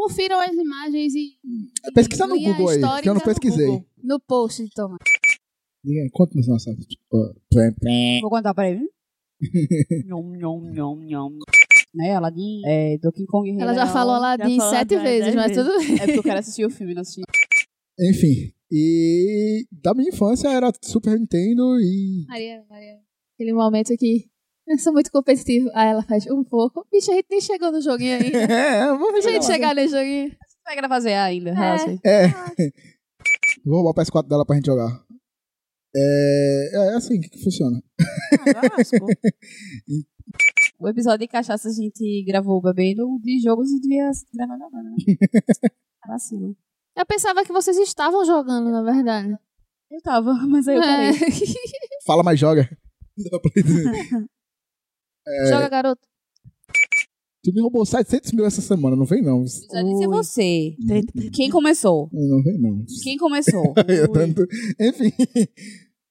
[SPEAKER 3] Confiram as imagens e.
[SPEAKER 1] Pesquisa no Google aí, que eu não
[SPEAKER 3] no
[SPEAKER 1] pesquisei.
[SPEAKER 3] Google, No post, toma.
[SPEAKER 1] Diga aí, conta nos nossos. plim, plim.
[SPEAKER 4] Vou contar pra ele.
[SPEAKER 2] Nhom, nhom, nhom, nhom.
[SPEAKER 4] Né, Aladdin, é, Donkey Kong
[SPEAKER 3] Ela já
[SPEAKER 4] Leão.
[SPEAKER 3] falou Aladdin
[SPEAKER 2] falou
[SPEAKER 3] sete
[SPEAKER 2] Aladdin
[SPEAKER 3] vezes, mas
[SPEAKER 2] vezes.
[SPEAKER 3] tudo bem.
[SPEAKER 4] É porque eu quero assistir o filme, não assisti.
[SPEAKER 1] Enfim, e da minha infância era Super Nintendo e.
[SPEAKER 3] Maria, Maria. Aquele momento que. Eu sou muito competitivo. Aí ela faz um pouco. Bicho, a gente nem chegou no joguinho ainda.
[SPEAKER 1] É, vamos
[SPEAKER 3] Deixa a gente chegar no joguinho.
[SPEAKER 4] Vai gravar fazer ainda, relaxa aí.
[SPEAKER 1] É. Vou roubar o PS4 dela pra gente jogar. É, é assim que, que funciona.
[SPEAKER 2] Ah.
[SPEAKER 4] O episódio de cachaça a gente gravou bebendo de jogos e devia gravar gravando, né? Vacilo.
[SPEAKER 3] Eu pensava que vocês estavam jogando, na verdade.
[SPEAKER 4] Eu tava, mas aí eu parei.
[SPEAKER 3] É.
[SPEAKER 1] Fala, mas joga. Dizer.
[SPEAKER 3] Joga, garoto.
[SPEAKER 1] tu me roubou 700 mil essa semana, não vem não.
[SPEAKER 4] Já disse você. Quem começou?
[SPEAKER 1] Não vem não.
[SPEAKER 4] Quem começou?
[SPEAKER 1] Eu tanto... Enfim,